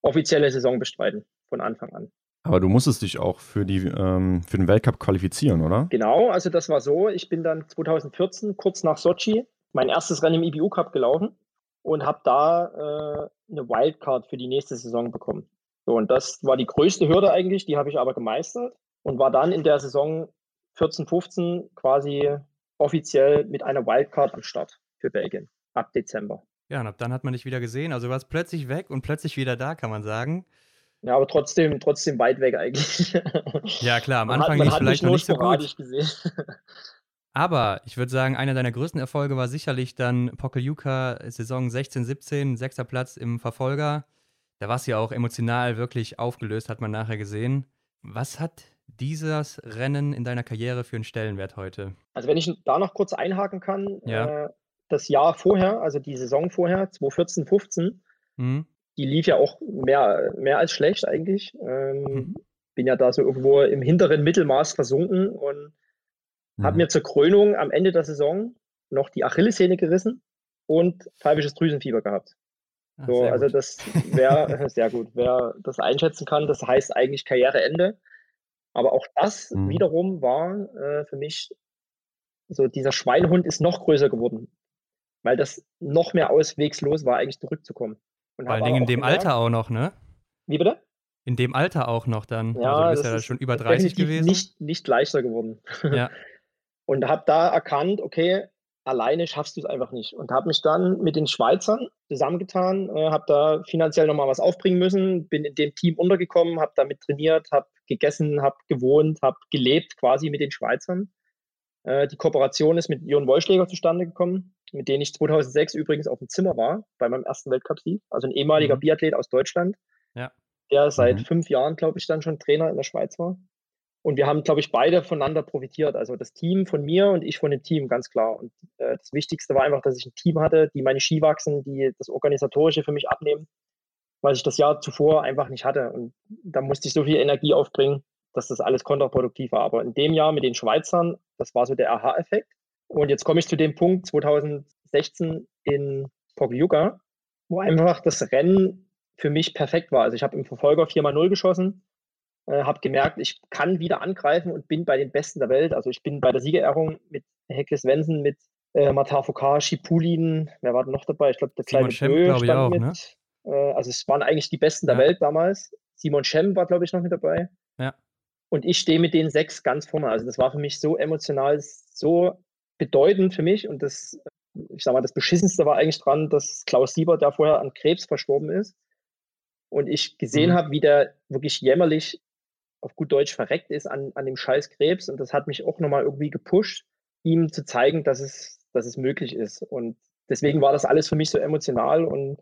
offizielle Saison bestreiten, von Anfang an. Aber du musstest dich auch für, die, ähm, für den Weltcup qualifizieren, oder? Genau, also das war so. Ich bin dann 2014, kurz nach Sochi, mein erstes Rennen im IBU Cup gelaufen und habe da äh, eine Wildcard für die nächste Saison bekommen. So, und das war die größte Hürde eigentlich, die habe ich aber gemeistert und war dann in der Saison 14, 15 quasi offiziell mit einer Wildcard am Start für Belgien ab Dezember. Ja, und ab dann hat man dich wieder gesehen. Also du warst plötzlich weg und plötzlich wieder da, kann man sagen. Ja, aber trotzdem, trotzdem weit weg eigentlich. Ja, klar, am Anfang lief vielleicht noch nicht so gut. Gesehen. Aber ich würde sagen, einer deiner größten Erfolge war sicherlich dann Pokeljuka Saison 16, 17, sechster Platz im Verfolger. Da war es ja auch emotional wirklich aufgelöst, hat man nachher gesehen. Was hat dieses Rennen in deiner Karriere für einen Stellenwert heute? Also wenn ich da noch kurz einhaken kann, ja. äh, das Jahr vorher, also die Saison vorher, 2014, 15, mhm die lief ja auch mehr, mehr als schlecht eigentlich. Ähm, mhm. Bin ja da so irgendwo im hinteren Mittelmaß versunken und mhm. habe mir zur Krönung am Ende der Saison noch die Achillessehne gerissen und pfeifisches Drüsenfieber gehabt. Ach, so, also gut. das wäre sehr gut. Wer das einschätzen kann, das heißt eigentlich Karriereende. Aber auch das mhm. wiederum war äh, für mich so, dieser Schweinehund ist noch größer geworden, weil das noch mehr auswegslos war, eigentlich zurückzukommen. Vor allen Dingen in dem gemerkt, Alter auch noch, ne? Wie bitte? In dem Alter auch noch dann. Ja, also du bist ja da schon über 30 gewesen. Nicht, nicht leichter geworden. Ja. und habe da erkannt, okay, alleine schaffst du es einfach nicht. Und habe mich dann mit den Schweizern zusammengetan, äh, habe da finanziell nochmal was aufbringen müssen, bin in dem Team untergekommen, habe damit trainiert, habe gegessen, habe gewohnt, habe gelebt quasi mit den Schweizern. Äh, die Kooperation ist mit Jon Wollschläger zustande gekommen mit denen ich 2006 übrigens auf dem Zimmer war, bei meinem ersten Weltcup-Sieg. Also ein ehemaliger mhm. Biathlet aus Deutschland, ja. der seit mhm. fünf Jahren, glaube ich, dann schon Trainer in der Schweiz war. Und wir haben, glaube ich, beide voneinander profitiert. Also das Team von mir und ich von dem Team, ganz klar. Und äh, das Wichtigste war einfach, dass ich ein Team hatte, die meine Ski wachsen, die das Organisatorische für mich abnehmen, weil ich das Jahr zuvor einfach nicht hatte. Und da musste ich so viel Energie aufbringen, dass das alles kontraproduktiv war. Aber in dem Jahr mit den Schweizern, das war so der Aha-Effekt. Und jetzt komme ich zu dem Punkt 2016 in Pokljuka, wo einfach das Rennen für mich perfekt war. Also ich habe im Verfolger 4x0 geschossen, äh, habe gemerkt, ich kann wieder angreifen und bin bei den Besten der Welt. Also ich bin bei der Siegerehrung mit Hekles Wensen, mit äh, Matar Foucault, Schipulin, wer war denn noch dabei? Ich glaube, der kleine Bö stand auch, mit. Ne? Äh, also es waren eigentlich die Besten ja. der Welt damals. Simon Schem war, glaube ich, noch mit dabei. Und ich stehe mit den sechs ganz vorne. Also das war für mich so emotional, so bedeutend für mich. Und das, ich sag mal, das Beschissenste war eigentlich dran, dass Klaus Siebert, der vorher an Krebs verstorben ist. Und ich gesehen mhm. habe, wie der wirklich jämmerlich auf gut Deutsch verreckt ist an, an dem scheiß Krebs. Und das hat mich auch nochmal irgendwie gepusht, ihm zu zeigen, dass es, dass es möglich ist. Und deswegen war das alles für mich so emotional. Und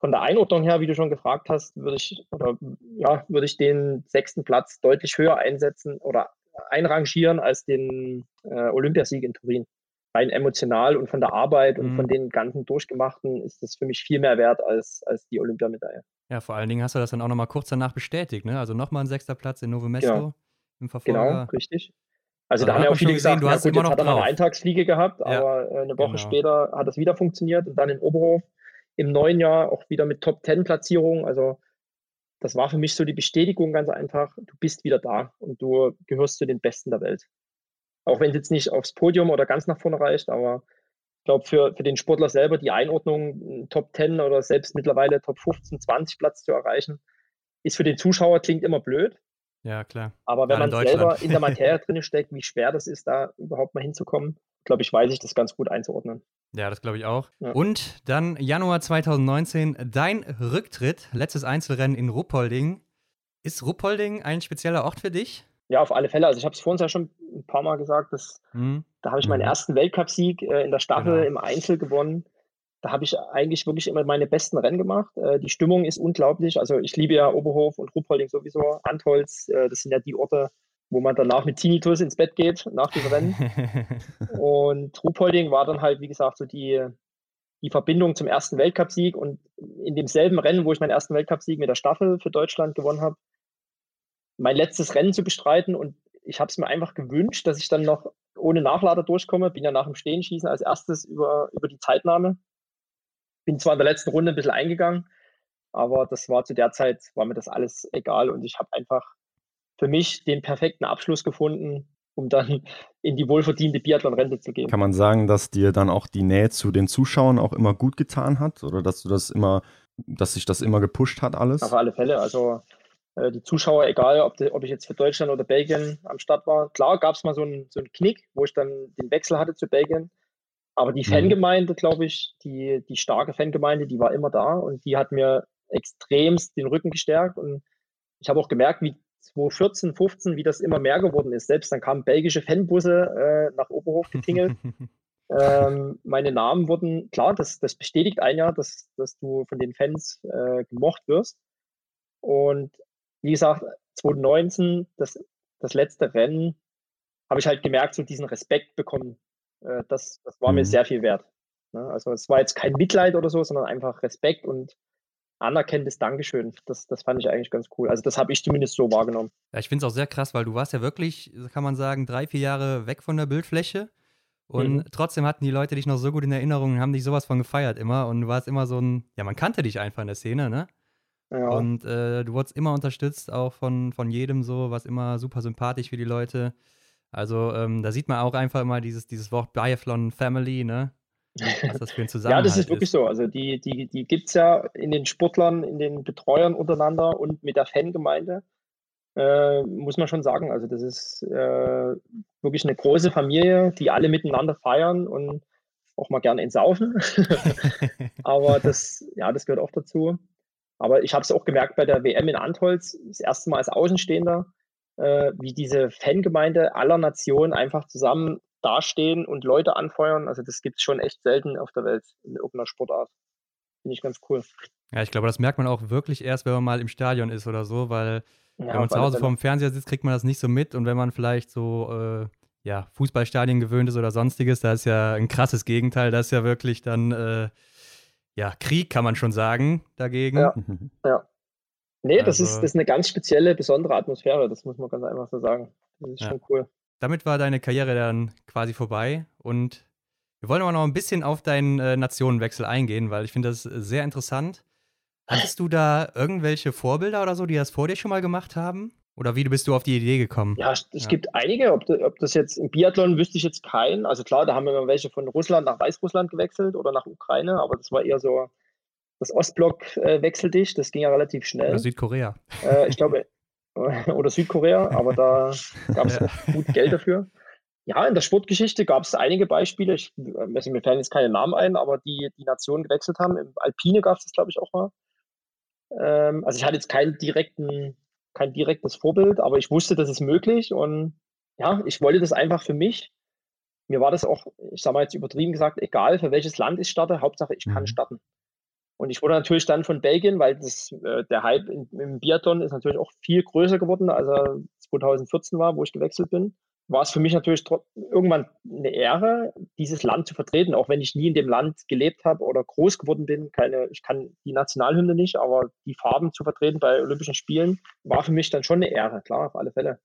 von der Einordnung her, wie du schon gefragt hast, würde ich, oder ja, würde ich den sechsten Platz deutlich höher einsetzen oder einrangieren als den äh, Olympiasieg in Turin. Rein emotional und von der Arbeit und von mhm. den ganzen Durchgemachten ist das für mich viel mehr wert als, als die Olympiamedaille. Ja, vor allen Dingen hast du das dann auch nochmal kurz danach bestätigt, ne? Also nochmal ein sechster Platz in Novo Mesto genau. im Verfolger. Genau, richtig. Also, also da haben ja auch viele gesehen, gesagt, du hast gut, jetzt hat er noch eine Eintagsfliege gehabt, ja, aber äh, eine Woche genau. später hat das wieder funktioniert und dann in Oberhof im neuen Jahr auch wieder mit Top Ten Platzierung. Also das war für mich so die Bestätigung ganz einfach, du bist wieder da und du gehörst zu den Besten der Welt. Auch wenn es jetzt nicht aufs Podium oder ganz nach vorne reicht, aber ich glaube, für, für den Sportler selber die Einordnung, Top 10 oder selbst mittlerweile Top 15, 20 Platz zu erreichen, ist für den Zuschauer klingt immer blöd. Ja, klar. Aber wenn man selber in der Materie drin steckt, wie schwer das ist, da überhaupt mal hinzukommen, glaube ich, weiß ich das ganz gut einzuordnen. Ja, das glaube ich auch. Ja. Und dann Januar 2019, dein Rücktritt, letztes Einzelrennen in Ruppolding. Ist Ruppolding ein spezieller Ort für dich? Ja, auf alle Fälle. Also ich habe es vorhin ja schon ein paar Mal gesagt, dass, hm. da habe ich meinen mhm. ersten Weltcupsieg äh, in der Staffel genau. im Einzel gewonnen. Da habe ich eigentlich wirklich immer meine besten Rennen gemacht. Äh, die Stimmung ist unglaublich. Also ich liebe ja Oberhof und Ruppolding sowieso. Antholz, äh, das sind ja die Orte, wo man danach mit Tinnitus ins Bett geht nach dem Rennen. und Ruhpolding war dann halt, wie gesagt, so die, die Verbindung zum ersten Weltcupsieg und in demselben Rennen, wo ich meinen ersten Weltcupsieg mit der Staffel für Deutschland gewonnen habe, mein letztes Rennen zu bestreiten und ich habe es mir einfach gewünscht, dass ich dann noch ohne Nachlader durchkomme. Bin ja nach dem Stehenschießen als erstes über, über die Zeitnahme. Bin zwar in der letzten Runde ein bisschen eingegangen, aber das war zu der Zeit, war mir das alles egal und ich habe einfach für mich den perfekten Abschluss gefunden, um dann in die wohlverdiente Biathlon-Rente zu gehen. Kann man sagen, dass dir dann auch die Nähe zu den Zuschauern auch immer gut getan hat oder dass du das immer, dass sich das immer gepusht hat alles? Auf alle Fälle. Also äh, die Zuschauer, egal ob, die, ob, ich jetzt für Deutschland oder Belgien am Start war. Klar gab es mal so einen, so einen Knick, wo ich dann den Wechsel hatte zu Belgien. Aber die mhm. Fangemeinde, glaube ich, die, die starke Fangemeinde, die war immer da und die hat mir extremst den Rücken gestärkt. Und ich habe auch gemerkt, wie 2014, 15, wie das immer mehr geworden ist. Selbst dann kamen belgische Fanbusse äh, nach Oberhof getingelt. ähm, meine Namen wurden, klar, das, das bestätigt ein Jahr, dass, dass du von den Fans äh, gemocht wirst. Und wie gesagt, 2019, das, das letzte Rennen, habe ich halt gemerkt, so diesen Respekt bekommen. Äh, das, das war mhm. mir sehr viel wert. Ne? Also es war jetzt kein Mitleid oder so, sondern einfach Respekt und anerkennendes Dankeschön. Das, das fand ich eigentlich ganz cool. Also das habe ich zumindest so wahrgenommen. Ja, ich finde es auch sehr krass, weil du warst ja wirklich, kann man sagen, drei, vier Jahre weg von der Bildfläche. Und mhm. trotzdem hatten die Leute dich noch so gut in Erinnerung und haben dich sowas von gefeiert immer. Und du warst immer so ein, ja, man kannte dich einfach in der Szene, ne? Ja. Und äh, du wurdest immer unterstützt, auch von, von jedem so, was immer super sympathisch für die Leute. Also ähm, da sieht man auch einfach immer dieses, dieses Wort Biathlon Family, ne? Was das für ein Zusammenhalt Ja, das ist wirklich ist. so. Also die, die, die gibt es ja in den Sportlern, in den Betreuern untereinander und mit der Fangemeinde. Äh, muss man schon sagen. Also das ist äh, wirklich eine große Familie, die alle miteinander feiern und auch mal gerne entsaufen. Aber das, ja, das gehört auch dazu. Aber ich habe es auch gemerkt bei der WM in Antholz, das erste Mal als Außenstehender, äh, wie diese Fangemeinde aller Nationen einfach zusammen dastehen und Leute anfeuern. Also das gibt es schon echt selten auf der Welt in irgendeiner Sportart. Finde ich ganz cool. Ja, ich glaube, das merkt man auch wirklich erst, wenn man mal im Stadion ist oder so, weil ja, wenn man zu Hause vorm Fernseher sitzt, kriegt man das nicht so mit. Und wenn man vielleicht so äh, ja, Fußballstadien gewöhnt ist oder sonstiges, da ist ja ein krasses Gegenteil. Das ist ja wirklich dann äh, ja, Krieg, kann man schon sagen, dagegen. Ja, mhm. ja. Nee, also, das, ist, das ist eine ganz spezielle, besondere Atmosphäre, das muss man ganz einfach so sagen. Das ist ja. schon cool. Damit war deine Karriere dann quasi vorbei und wir wollen aber noch ein bisschen auf deinen äh, Nationenwechsel eingehen, weil ich finde das sehr interessant. Hattest du da irgendwelche Vorbilder oder so, die das vor dir schon mal gemacht haben? Oder wie bist du auf die Idee gekommen? Ja, es ja. gibt einige. Ob, ob, das jetzt im Biathlon wüsste ich jetzt keinen. Also klar, da haben wir welche von Russland nach Weißrussland gewechselt oder nach Ukraine, aber das war eher so das Ostblock äh, wechselte ich. Das ging ja relativ schnell. Oder Südkorea. Äh, ich glaube, oder Südkorea, aber da gab es ja. gut Geld dafür. Ja, in der Sportgeschichte gab es einige Beispiele. Ich, also mir fallen jetzt keine Namen ein, aber die die Nationen gewechselt haben. Im Alpine gab es das, glaube ich, auch mal. Ähm, also ich hatte jetzt keinen direkten kein direktes Vorbild, aber ich wusste, das ist möglich und ja, ich wollte das einfach für mich. Mir war das auch, ich sage mal jetzt übertrieben gesagt, egal für welches Land ich starte, Hauptsache ich kann mhm. starten. Und ich wurde natürlich dann von Belgien, weil das, äh, der Hype im, im Biathlon ist natürlich auch viel größer geworden, als er 2014 war, wo ich gewechselt bin war es für mich natürlich irgendwann eine Ehre, dieses Land zu vertreten, auch wenn ich nie in dem Land gelebt habe oder groß geworden bin. Keine, ich kann die Nationalhymne nicht, aber die Farben zu vertreten bei Olympischen Spielen war für mich dann schon eine Ehre, klar, auf alle Fälle.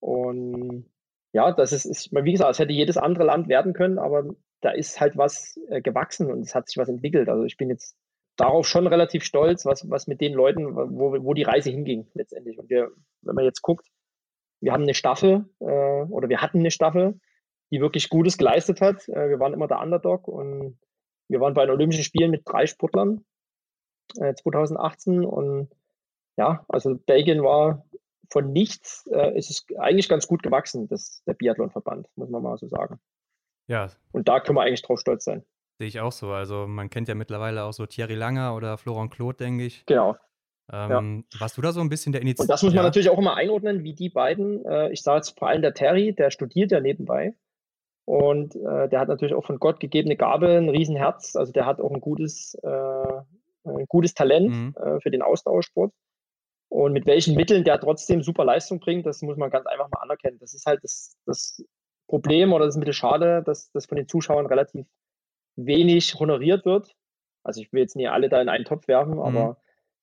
Und ja, das ist, ist wie gesagt, es hätte jedes andere Land werden können, aber da ist halt was äh, gewachsen und es hat sich was entwickelt. Also ich bin jetzt darauf schon relativ stolz, was, was mit den Leuten, wo, wo die Reise hinging letztendlich. Und wir, wenn man jetzt guckt, wir haben eine Staffel äh, oder wir hatten eine Staffel, die wirklich Gutes geleistet hat. Äh, wir waren immer der Underdog und wir waren bei den Olympischen Spielen mit drei Sportlern äh, 2018 und ja, also Belgien war von nichts, äh, ist es eigentlich ganz gut gewachsen, das, der Biathlonverband, muss man mal so sagen. Ja. Und da können wir eigentlich drauf stolz sein. Sehe ich auch so. Also man kennt ja mittlerweile auch so Thierry Langer oder Florent Claude, denke ich. Genau. Ähm, ja. Warst du da so ein bisschen der Initiator? Und das muss man ja. natürlich auch immer einordnen, wie die beiden, äh, ich sage jetzt vor allem der Terry, der studiert ja nebenbei. Und äh, der hat natürlich auch von Gott gegebene Gabe, ein Riesenherz. Also der hat auch ein gutes, äh, ein gutes Talent mhm. Äh, für den Ausdauersport. Und mit welchen Mitteln der trotzdem super Leistung bringt, das muss man ganz einfach mal anerkennen. Das ist halt das, das Problem oder das ist ein bisschen schade, dass das von den Zuschauern relativ wenig honoriert wird. Also ich will jetzt nicht alle da in einen Topf werfen, aber mhm.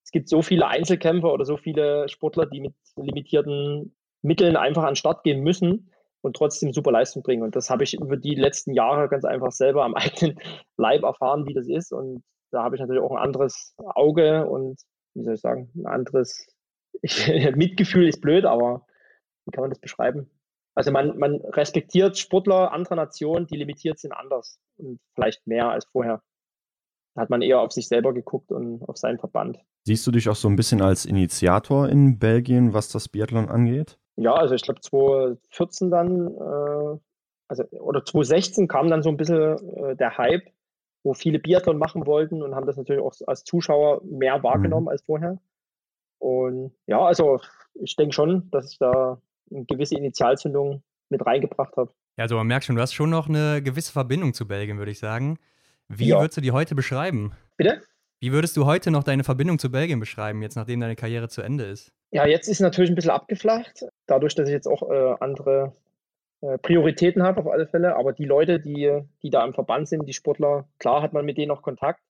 es gibt so viele Einzelkämpfer oder so viele Sportler, die mit limitierten Mitteln einfach an den Start gehen müssen und trotzdem super Leistung bringen. Und das habe ich über die letzten Jahre ganz einfach selber am eigenen Leib erfahren, wie das ist. Und da habe ich natürlich auch ein anderes Auge und, wie soll ich sagen, ein anderes Mitgefühl ist blöd, aber wie kann man das beschreiben? Also man, man respektiert Sportler anderer Nationen, die limitiert sind, anders und vielleicht mehr als vorher. Da hat man eher auf sich selber geguckt und auf seinen Verband. Siehst du dich auch so ein bisschen als Initiator in Belgien, was das Biathlon angeht? Ja, also ich glaube 2014 dann, äh, also oder 2016 kam dann so ein bisschen äh, der Hype, wo viele Biathlon machen wollten und haben das natürlich auch als Zuschauer mehr wahrgenommen mhm. als vorher. Und ja, also ich denke schon, dass ich da eine gewisse Initialzündung mit reingebracht habe. Ja, also man merkt schon, du hast schon noch eine gewisse Verbindung zu Belgien, würde ich sagen. Wie ja. würdest du die heute beschreiben? Bitte? Wie würdest du heute noch deine Verbindung zu Belgien beschreiben, jetzt nachdem deine Karriere zu Ende ist? Ja, jetzt ist es natürlich ein bisschen abgeflacht, dadurch, dass ich jetzt auch äh, andere äh, Prioritäten habe auf alle Fälle. Aber die Leute, die, die da im Verband sind, die Sportler, klar hat man mit denen noch Kontakt.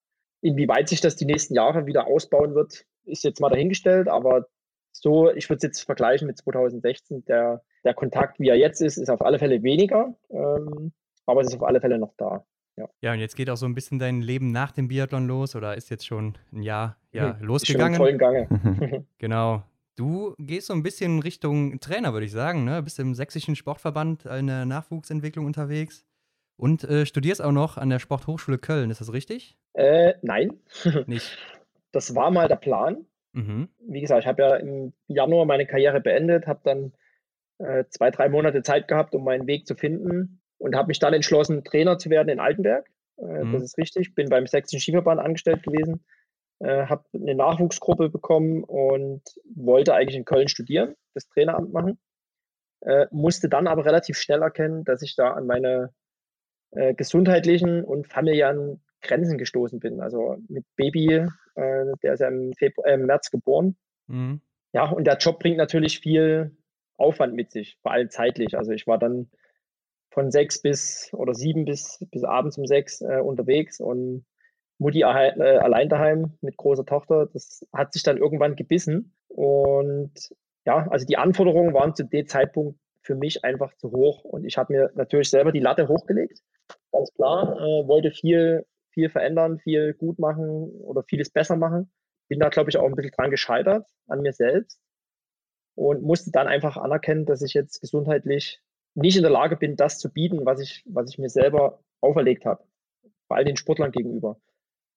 Inwieweit sich das die nächsten Jahre wieder ausbauen wird, ist jetzt mal dahingestellt, aber so, ich würde es jetzt vergleichen mit 2016, der, der Kontakt, wie er jetzt ist, ist auf alle Fälle weniger, ähm, aber es ist auf alle Fälle noch da. Ja. ja, und jetzt geht auch so ein bisschen dein Leben nach dem Biathlon los oder ist jetzt schon ein Jahr ja, hm, losgegangen? Schon im vollen Gange. genau. Du gehst so ein bisschen Richtung Trainer, würde ich sagen. Ne? Bist im sächsischen Sportverband in der Nachwuchsentwicklung unterwegs und äh, studierst auch noch an der Sporthochschule Köln. Ist das richtig? Äh, nein. Nicht. Das war mal der Plan. Mhm. Wie gesagt, ich habe ja im Januar meine Karriere beendet, habe dann äh, zwei, drei Monate Zeit gehabt, um meinen Weg zu finden und habe mich dann entschlossen, Trainer zu werden in Altenberg. Äh, mhm. Das ist richtig. Bin beim Sächsischen Skiverband angestellt gewesen, äh, habe eine Nachwuchsgruppe bekommen und wollte eigentlich in Köln studieren, das Traineramt machen. Äh, musste dann aber relativ schnell erkennen, dass ich da an meine äh, gesundheitlichen und familiären Grenzen gestoßen bin. Also mit Baby, äh, der ist ja im, Februar, äh, im März geboren. Mhm. Ja, und der Job bringt natürlich viel Aufwand mit sich, vor allem zeitlich. Also ich war dann von sechs bis oder sieben bis, bis abends um sechs äh, unterwegs und Mutti äh, allein daheim mit großer Tochter. Das hat sich dann irgendwann gebissen. Und ja, also die Anforderungen waren zu dem Zeitpunkt für mich einfach zu hoch. Und ich habe mir natürlich selber die Latte hochgelegt. Ganz klar, äh, wollte viel viel verändern, viel gut machen oder vieles besser machen. Bin da, glaube ich, auch ein bisschen dran gescheitert an mir selbst und musste dann einfach anerkennen, dass ich jetzt gesundheitlich nicht in der Lage bin, das zu bieten, was ich, was ich mir selber auferlegt habe, vor allem den Sportlern gegenüber.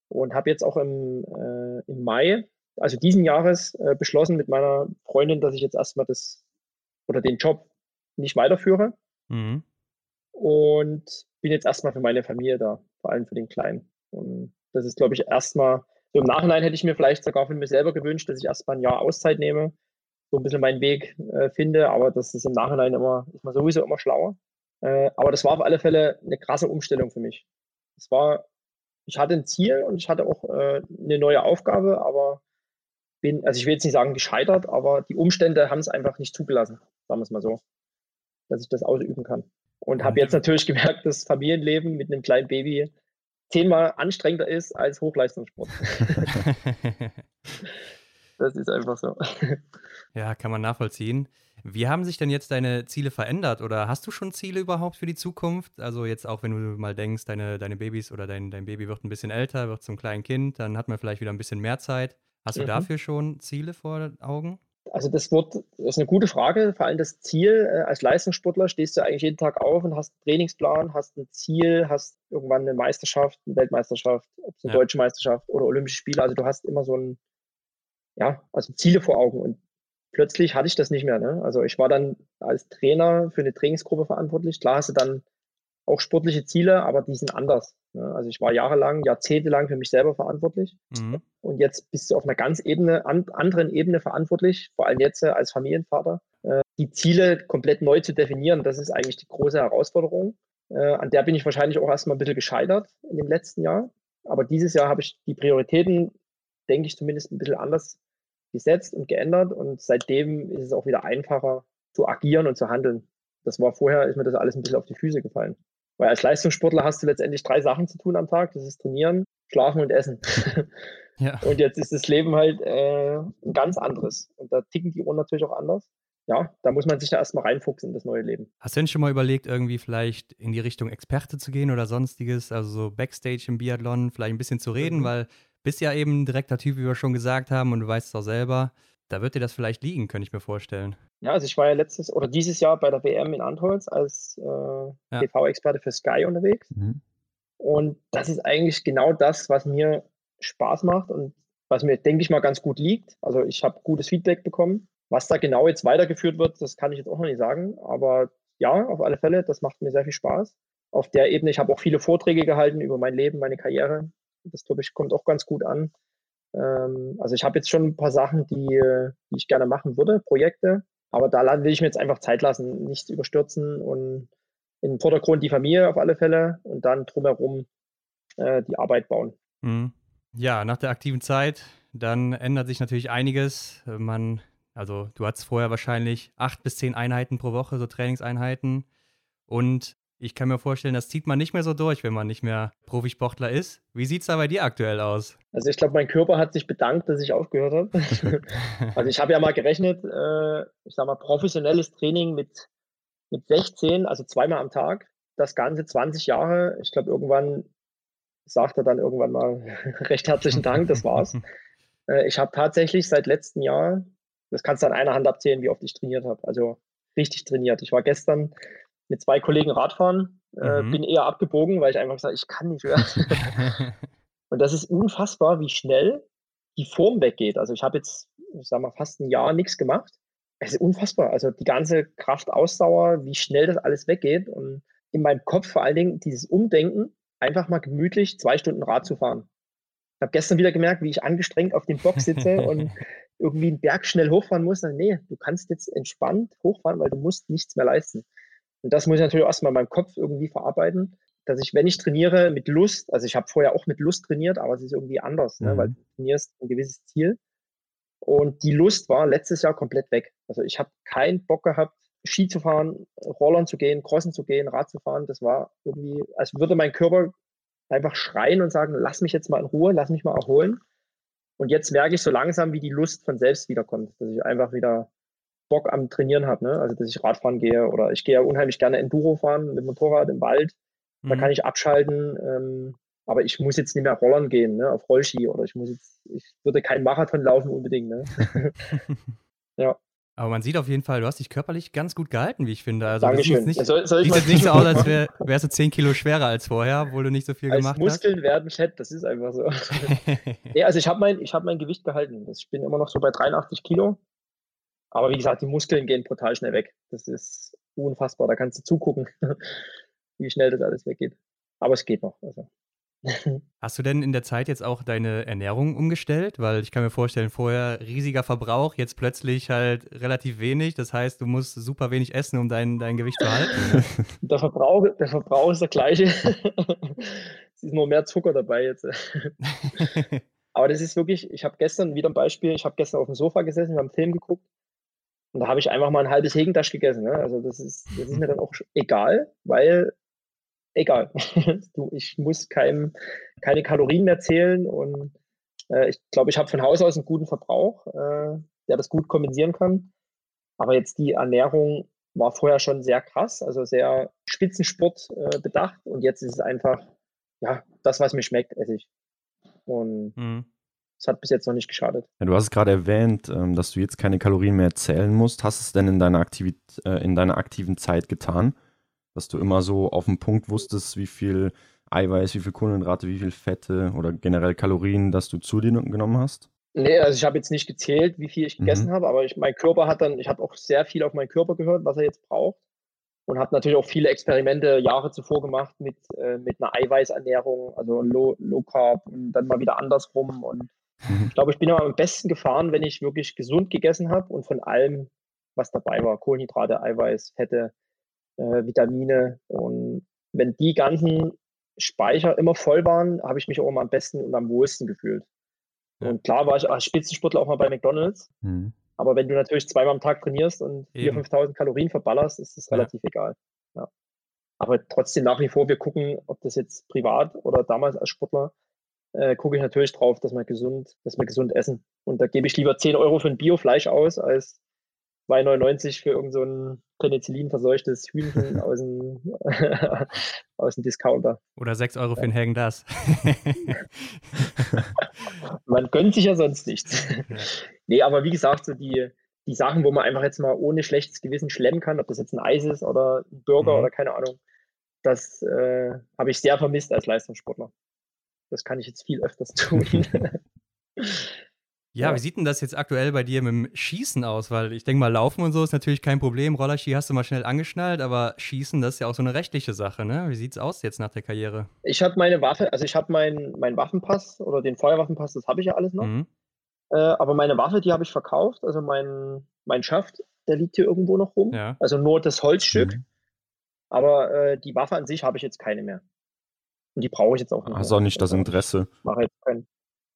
Und habe jetzt auch im, äh, im Mai, also diesen Jahres, äh, beschlossen mit meiner Freundin, dass ich jetzt erstmal das oder den Job nicht weiterführe. Mhm. Und bin jetzt erstmal für meine Familie da vor allem für den Kleinen. Und das ist, glaube ich, erstmal, so im Nachhinein hätte ich mir vielleicht sogar von mir selber gewünscht, dass ich erstmal ein Jahr Auszeit nehme, so ein bisschen meinen Weg äh, finde, aber das ist im Nachhinein immer, ist man sowieso immer schlauer. Äh, aber das war auf alle Fälle eine krasse Umstellung für mich. Es war, ich hatte ein Ziel und ich hatte auch äh, eine neue Aufgabe, aber bin, also ich will jetzt nicht sagen gescheitert, aber die Umstände haben es einfach nicht zugelassen, sagen wir es mal so, dass ich das ausüben kann. Und habe jetzt natürlich gemerkt, dass Familienleben mit einem kleinen Baby zehnmal anstrengender ist als Hochleistungssport. das ist einfach so. Ja, kann man nachvollziehen. Wie haben sich denn jetzt deine Ziele verändert oder hast du schon Ziele überhaupt für die Zukunft? Also jetzt auch, wenn du mal denkst, deine, deine Babys oder dein, dein Baby wird ein bisschen älter, wird zum kleinen Kind, dann hat man vielleicht wieder ein bisschen mehr Zeit. Hast du mhm. dafür schon Ziele vor Augen? Also das wird, das ist eine gute Frage. Vor allem das Ziel, äh, als Leistungssportler stehst du eigentlich jeden Tag auf und hast einen Trainingsplan, hast ein Ziel, hast irgendwann eine Meisterschaft, eine Weltmeisterschaft, ob es eine ja. deutsche Meisterschaft oder Olympische Spiele. Also du hast immer so ein, ja, also Ziele vor Augen. Und plötzlich hatte ich das nicht mehr. Ne? Also ich war dann als Trainer für eine Trainingsgruppe verantwortlich. Klar hast du dann auch sportliche Ziele, aber die sind anders. Ne? Also ich war jahrelang, jahrzehntelang für mich selber verantwortlich. Mhm. Und jetzt bist du auf einer ganz Ebene, an, anderen Ebene verantwortlich, vor allem jetzt äh, als Familienvater. Äh, die Ziele komplett neu zu definieren, das ist eigentlich die große Herausforderung. Äh, an der bin ich wahrscheinlich auch erstmal ein bisschen gescheitert in dem letzten Jahr. Aber dieses Jahr habe ich die Prioritäten, denke ich zumindest, ein bisschen anders gesetzt und geändert und seitdem ist es auch wieder einfacher zu agieren und zu handeln. Das war vorher, ist mir das alles ein bisschen auf die Füße gefallen. Weil als Leistungssportler hast du letztendlich drei Sachen zu tun am Tag. Das ist trainieren, schlafen und essen. Ja. Und jetzt ist das Leben halt äh, ein ganz anderes. Und da ticken die Uhren natürlich auch anders. Ja, da muss man sich da erstmal reinfuchsen in das neue Leben. Hast du denn schon mal überlegt, irgendwie vielleicht in die Richtung Experte zu gehen oder sonstiges? Also so Backstage im Biathlon, vielleicht ein bisschen zu reden, mhm. weil bist ja eben ein direkter Typ, wie wir schon gesagt haben, und du weißt es auch selber. Da wird dir das vielleicht liegen, könnte ich mir vorstellen. Ja, also ich war ja letztes oder dieses Jahr bei der WM in Antholz als äh, ja. TV-Experte für Sky unterwegs. Mhm. Und das ist eigentlich genau das, was mir Spaß macht und was mir, denke ich mal, ganz gut liegt. Also ich habe gutes Feedback bekommen. Was da genau jetzt weitergeführt wird, das kann ich jetzt auch noch nicht sagen. Aber ja, auf alle Fälle, das macht mir sehr viel Spaß. Auf der Ebene, ich habe auch viele Vorträge gehalten über mein Leben, meine Karriere. Das, glaube ich, kommt auch ganz gut an. Ähm, also ich habe jetzt schon ein paar Sachen, die, die ich gerne machen würde, Projekte. Aber da will ich mir jetzt einfach Zeit lassen, nichts überstürzen und in den Vordergrund die Familie auf alle Fälle und dann drumherum äh, die Arbeit bauen. Mhm. Ja, nach der aktiven Zeit, dann ändert sich natürlich einiges. Man, also du hattest vorher wahrscheinlich acht bis zehn Einheiten pro Woche, so Trainingseinheiten. Und ich kann mir vorstellen, das zieht man nicht mehr so durch, wenn man nicht mehr Profisportler ist. Wie sieht es da bei dir aktuell aus? Also ich glaube, mein Körper hat sich bedankt, dass ich aufgehört habe. also ich habe ja mal gerechnet, äh, ich sage mal, professionelles Training mit, mit 16, also zweimal am Tag, das Ganze 20 Jahre. Ich glaube, irgendwann sagt er dann irgendwann mal recht herzlichen Dank, das war's. Äh, ich habe tatsächlich seit letztem Jahr, das kannst du an einer Hand abzählen, wie oft ich trainiert habe. Also richtig trainiert. Ich war gestern mit zwei Kollegen Radfahren, äh, mhm. bin eher abgebogen, weil ich einfach gesagt ich kann nicht mehr. Und das ist unfassbar, wie schnell die Form weggeht. Also ich habe jetzt, ich sag mal, fast ein Jahr nichts gemacht. Es ist unfassbar. Also die ganze Kraft, Ausdauer, wie schnell das alles weggeht. Und in meinem Kopf vor allen Dingen dieses Umdenken, einfach mal gemütlich zwei Stunden Rad zu fahren. Ich habe gestern wieder gemerkt, wie ich angestrengt auf dem Box sitze und irgendwie einen Berg schnell hochfahren muss. Nee, du kannst jetzt entspannt hochfahren, weil du musst nichts mehr leisten. Und das muss ich natürlich erstmal in meinem Kopf irgendwie verarbeiten, dass ich, wenn ich trainiere, mit Lust, also ich habe vorher auch mit Lust trainiert, aber es ist irgendwie anders, mhm. ne, weil mhm. du trainierst ein gewisses Ziel. Und die Lust war letztes Jahr komplett weg. Also ich habe keinen Bock gehabt, Ski zu fahren, Rollern zu gehen, Crossen zu gehen, Rad zu fahren. Das war irgendwie, als würde mein Körper einfach schreien und sagen, lass mich jetzt mal in Ruhe, lass mich mal erholen. Und jetzt merke ich so langsam, wie die Lust von selbst wiederkommt, dass ich einfach wieder Bock am Trainieren habe. Ne? Also, dass ich Radfahren gehe oder ich gehe ja unheimlich gerne Enduro fahren mit dem Motorrad im Wald. Mhm. Da kann ich abschalten. Ähm, aber ich muss jetzt nicht mehr rollern gehen, ne? auf Rollski oder ich muss jetzt, ich würde keinen Marathon laufen unbedingt. Ne? ja. Aber man sieht auf jeden Fall, du hast dich körperlich ganz gut gehalten, wie ich finde. Also Dankeschön. Nicht, ja, soll, soll sieht jetzt nicht so aus, als wär, wärst du 10 Kilo schwerer als vorher, obwohl du nicht so viel als gemacht Muskeln hast. Muskeln werden fett, das ist einfach so. nee, also ich habe mein, hab mein Gewicht gehalten. Ich bin immer noch so bei 83 Kilo. Aber wie gesagt, die Muskeln gehen brutal schnell weg. Das ist unfassbar. Da kannst du zugucken, wie schnell das alles weggeht. Aber es geht noch. Also. Hast du denn in der Zeit jetzt auch deine Ernährung umgestellt? Weil ich kann mir vorstellen, vorher riesiger Verbrauch, jetzt plötzlich halt relativ wenig. Das heißt, du musst super wenig essen, um dein, dein Gewicht zu halten. Der Verbrauch, der Verbrauch ist der gleiche. es ist nur mehr Zucker dabei jetzt. Aber das ist wirklich, ich habe gestern wieder ein Beispiel, ich habe gestern auf dem Sofa gesessen, wir haben einen Film geguckt und da habe ich einfach mal ein halbes Hegentasch gegessen. Ne? Also das ist, das ist mir dann auch egal, weil egal. ich muss kein, keine Kalorien mehr zählen und äh, ich glaube, ich habe von Haus aus einen guten Verbrauch, äh, der das gut kompensieren kann. Aber jetzt die Ernährung war vorher schon sehr krass, also sehr Spitzensport äh, bedacht und jetzt ist es einfach, ja, das, was mir schmeckt, esse ich. Und mhm. Es hat bis jetzt noch nicht geschadet. Ja, du hast es gerade erwähnt, ähm, dass du jetzt keine Kalorien mehr zählen musst. Hast du es denn in deiner, Aktivit äh, in deiner aktiven Zeit getan? dass du immer so auf den Punkt wusstest, wie viel Eiweiß, wie viel Kohlenhydrate, wie viel Fette oder generell Kalorien, dass du zu dir genommen hast? Nee, also ich habe jetzt nicht gezählt, wie viel ich gegessen mhm. habe, aber ich, mein Körper hat dann, ich habe auch sehr viel auf meinen Körper gehört, was er jetzt braucht. Und habe natürlich auch viele Experimente Jahre zuvor gemacht mit, äh, mit einer Eiweißernährung, also Low, Low Carb und dann mal wieder andersrum. Und mhm. ich glaube, ich bin aber am besten gefahren, wenn ich wirklich gesund gegessen habe und von allem, was dabei war, Kohlenhydrate, Eiweiß, Fette, äh, Vitamine. Und wenn die ganzen Speicher immer voll waren, habe ich mich auch immer am besten und am wohlsten gefühlt. Und klar war ich als Spitzensportler auch mal bei McDonalds. Mhm. Aber wenn du natürlich zweimal am Tag trainierst und 4.000, 5.000 Kalorien verballerst, ist das relativ ja. egal. Ja. Aber trotzdem nach wie vor, wir gucken, ob das jetzt privat oder damals als Sportler, äh, gucke ich natürlich drauf, dass wir gesund, dass wir gesund essen. Und da gebe ich lieber 10 Euro für ein Biofleisch aus, als 2,99 für irgendein so Penicillin verseuchtes Hühnchen aus dem, aus dem Discounter. Oder 6 Euro für ein Hagen das. man gönnt sich ja sonst nichts. Ja. Nee, aber wie gesagt, so die, die Sachen, wo man einfach jetzt mal ohne schlechtes Gewissen schlemmen kann, ob das jetzt ein Eis ist oder ein Burger mhm. oder keine Ahnung, das äh, habe ich sehr vermisst als Leistungssportler. Das kann ich jetzt viel öfters tun. Ja, wie sieht denn das jetzt aktuell bei dir mit dem Schießen aus? Weil ich denke mal, Laufen und so ist natürlich kein Problem. Rollerski hast du mal schnell angeschnallt, aber Schießen, das ist ja auch so eine rechtliche Sache, ne? Wie sieht es aus jetzt nach der Karriere? Ich habe meine Waffe, also ich habe meinen mein Waffenpass oder den Feuerwaffenpass, das habe ich ja alles noch. Mhm. Äh, aber meine Waffe, die habe ich verkauft. Also mein, mein Schaft, der liegt hier irgendwo noch rum. Ja. Also nur das Holzstück. Mhm. Aber äh, die Waffe an sich habe ich jetzt keine mehr. Und die brauche ich jetzt auch nicht. Hast du auch nicht das Interesse? Mache jetzt keinen.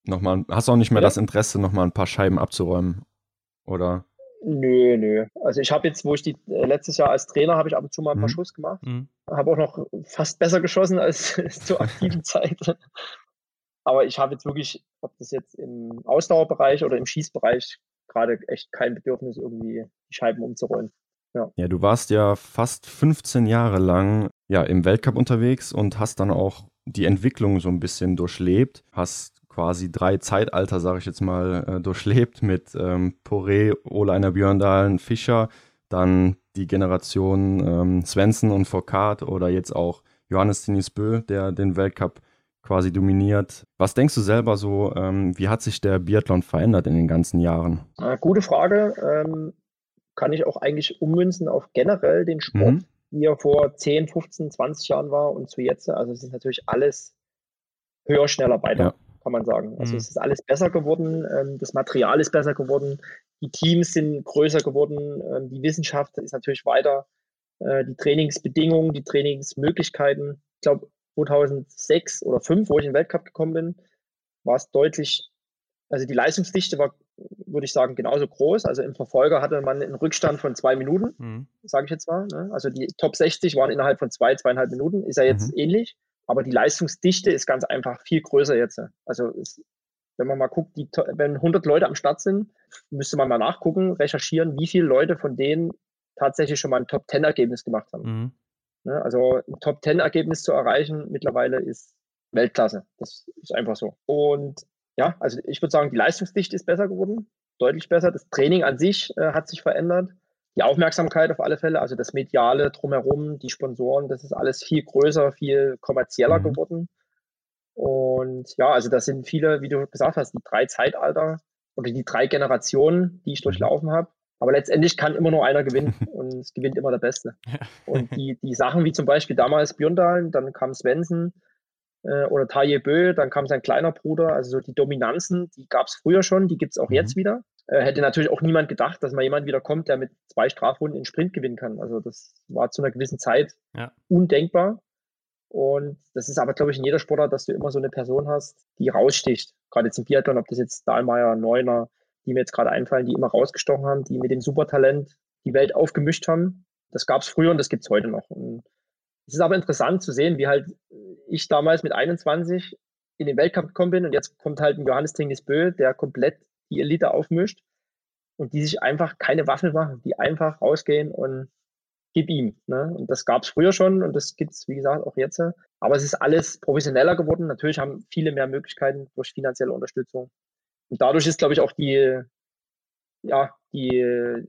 Nochmal, hast du auch nicht mehr ja. das Interesse, nochmal ein paar Scheiben abzuräumen? Oder? Nö, nö. Also ich habe jetzt, wo ich die äh, letztes Jahr als Trainer habe ich ab und zu mal ein paar mhm. Schuss gemacht. Mhm. Habe auch noch fast besser geschossen als zur aktiven Zeit. Aber ich habe jetzt wirklich, ob das jetzt im Ausdauerbereich oder im Schießbereich, gerade echt kein Bedürfnis, irgendwie die Scheiben umzurollen. Ja. ja, du warst ja fast 15 Jahre lang ja, im Weltcup unterwegs und hast dann auch die Entwicklung so ein bisschen durchlebt, hast quasi drei Zeitalter, sage ich jetzt mal, äh, durchlebt mit ähm, Poré, Oleiner Björndalen, Fischer, dann die Generation ähm, Svensson und Foucault oder jetzt auch Johannes Tinis Bö, der den Weltcup quasi dominiert. Was denkst du selber so, ähm, wie hat sich der Biathlon verändert in den ganzen Jahren? Äh, gute Frage. Ähm, kann ich auch eigentlich ummünzen auf generell den Sport, mhm. wie er vor 10, 15, 20 Jahren war und zu jetzt. Also es ist natürlich alles höher, schneller, weiter. Ja kann man sagen. Also mhm. es ist alles besser geworden, ähm, das Material ist besser geworden, die Teams sind größer geworden, ähm, die Wissenschaft ist natürlich weiter, äh, die Trainingsbedingungen, die Trainingsmöglichkeiten. Ich glaube, 2006 oder 2005, wo ich in den Weltcup gekommen bin, war es deutlich, also die Leistungsdichte war, würde ich sagen, genauso groß. Also im Verfolger hatte man einen Rückstand von zwei Minuten, mhm. sage ich jetzt mal. Ne? Also die Top 60 waren innerhalb von zwei, zweieinhalb Minuten, ist ja jetzt mhm. ähnlich. Aber die Leistungsdichte ist ganz einfach viel größer jetzt. Also es, wenn man mal guckt, die, wenn 100 Leute am Start sind, müsste man mal nachgucken, recherchieren, wie viele Leute von denen tatsächlich schon mal ein Top-10-Ergebnis gemacht haben. Mhm. Ne, also ein Top-10-Ergebnis zu erreichen mittlerweile ist Weltklasse. Das ist einfach so. Und ja, also ich würde sagen, die Leistungsdichte ist besser geworden, deutlich besser. Das Training an sich äh, hat sich verändert die Aufmerksamkeit auf alle Fälle, also das Mediale drumherum, die Sponsoren, das ist alles viel größer, viel kommerzieller mhm. geworden. Und ja, also das sind viele, wie du gesagt hast, die drei Zeitalter oder die drei Generationen, die ich mhm. durchlaufen habe. Aber letztendlich kann immer nur einer gewinnen und es gewinnt immer der Beste. Und die, die Sachen wie zum Beispiel damals Björndalen, dann kam Svensson äh, oder Taje Bö, dann kam sein kleiner Bruder. Also so die Dominanzen, die gab es früher schon, die gibt es auch mhm. jetzt wieder. Äh, hätte natürlich auch niemand gedacht, dass mal jemand wieder kommt, der mit zwei Strafrunden in Sprint gewinnen kann. Also das war zu einer gewissen Zeit ja. undenkbar. Und das ist aber, glaube ich, in jeder Sportart, dass du immer so eine Person hast, die raussticht. Gerade jetzt im Biathlon, ob das jetzt Dahlmeier, Neuner, die mir jetzt gerade einfallen, die immer rausgestochen haben, die mit dem Supertalent die Welt aufgemischt haben. Das gab es früher und das gibt es heute noch. Und es ist aber interessant zu sehen, wie halt ich damals mit 21 in den Weltcup gekommen bin und jetzt kommt halt ein Johannes Tingis Bö, der komplett die Elite aufmischt und die sich einfach keine Waffel machen, die einfach rausgehen und gib ihm. Ne? Und das gab es früher schon und das gibt es, wie gesagt, auch jetzt. Aber es ist alles professioneller geworden. Natürlich haben viele mehr Möglichkeiten durch finanzielle Unterstützung. Und dadurch ist, glaube ich, auch die, ja, die,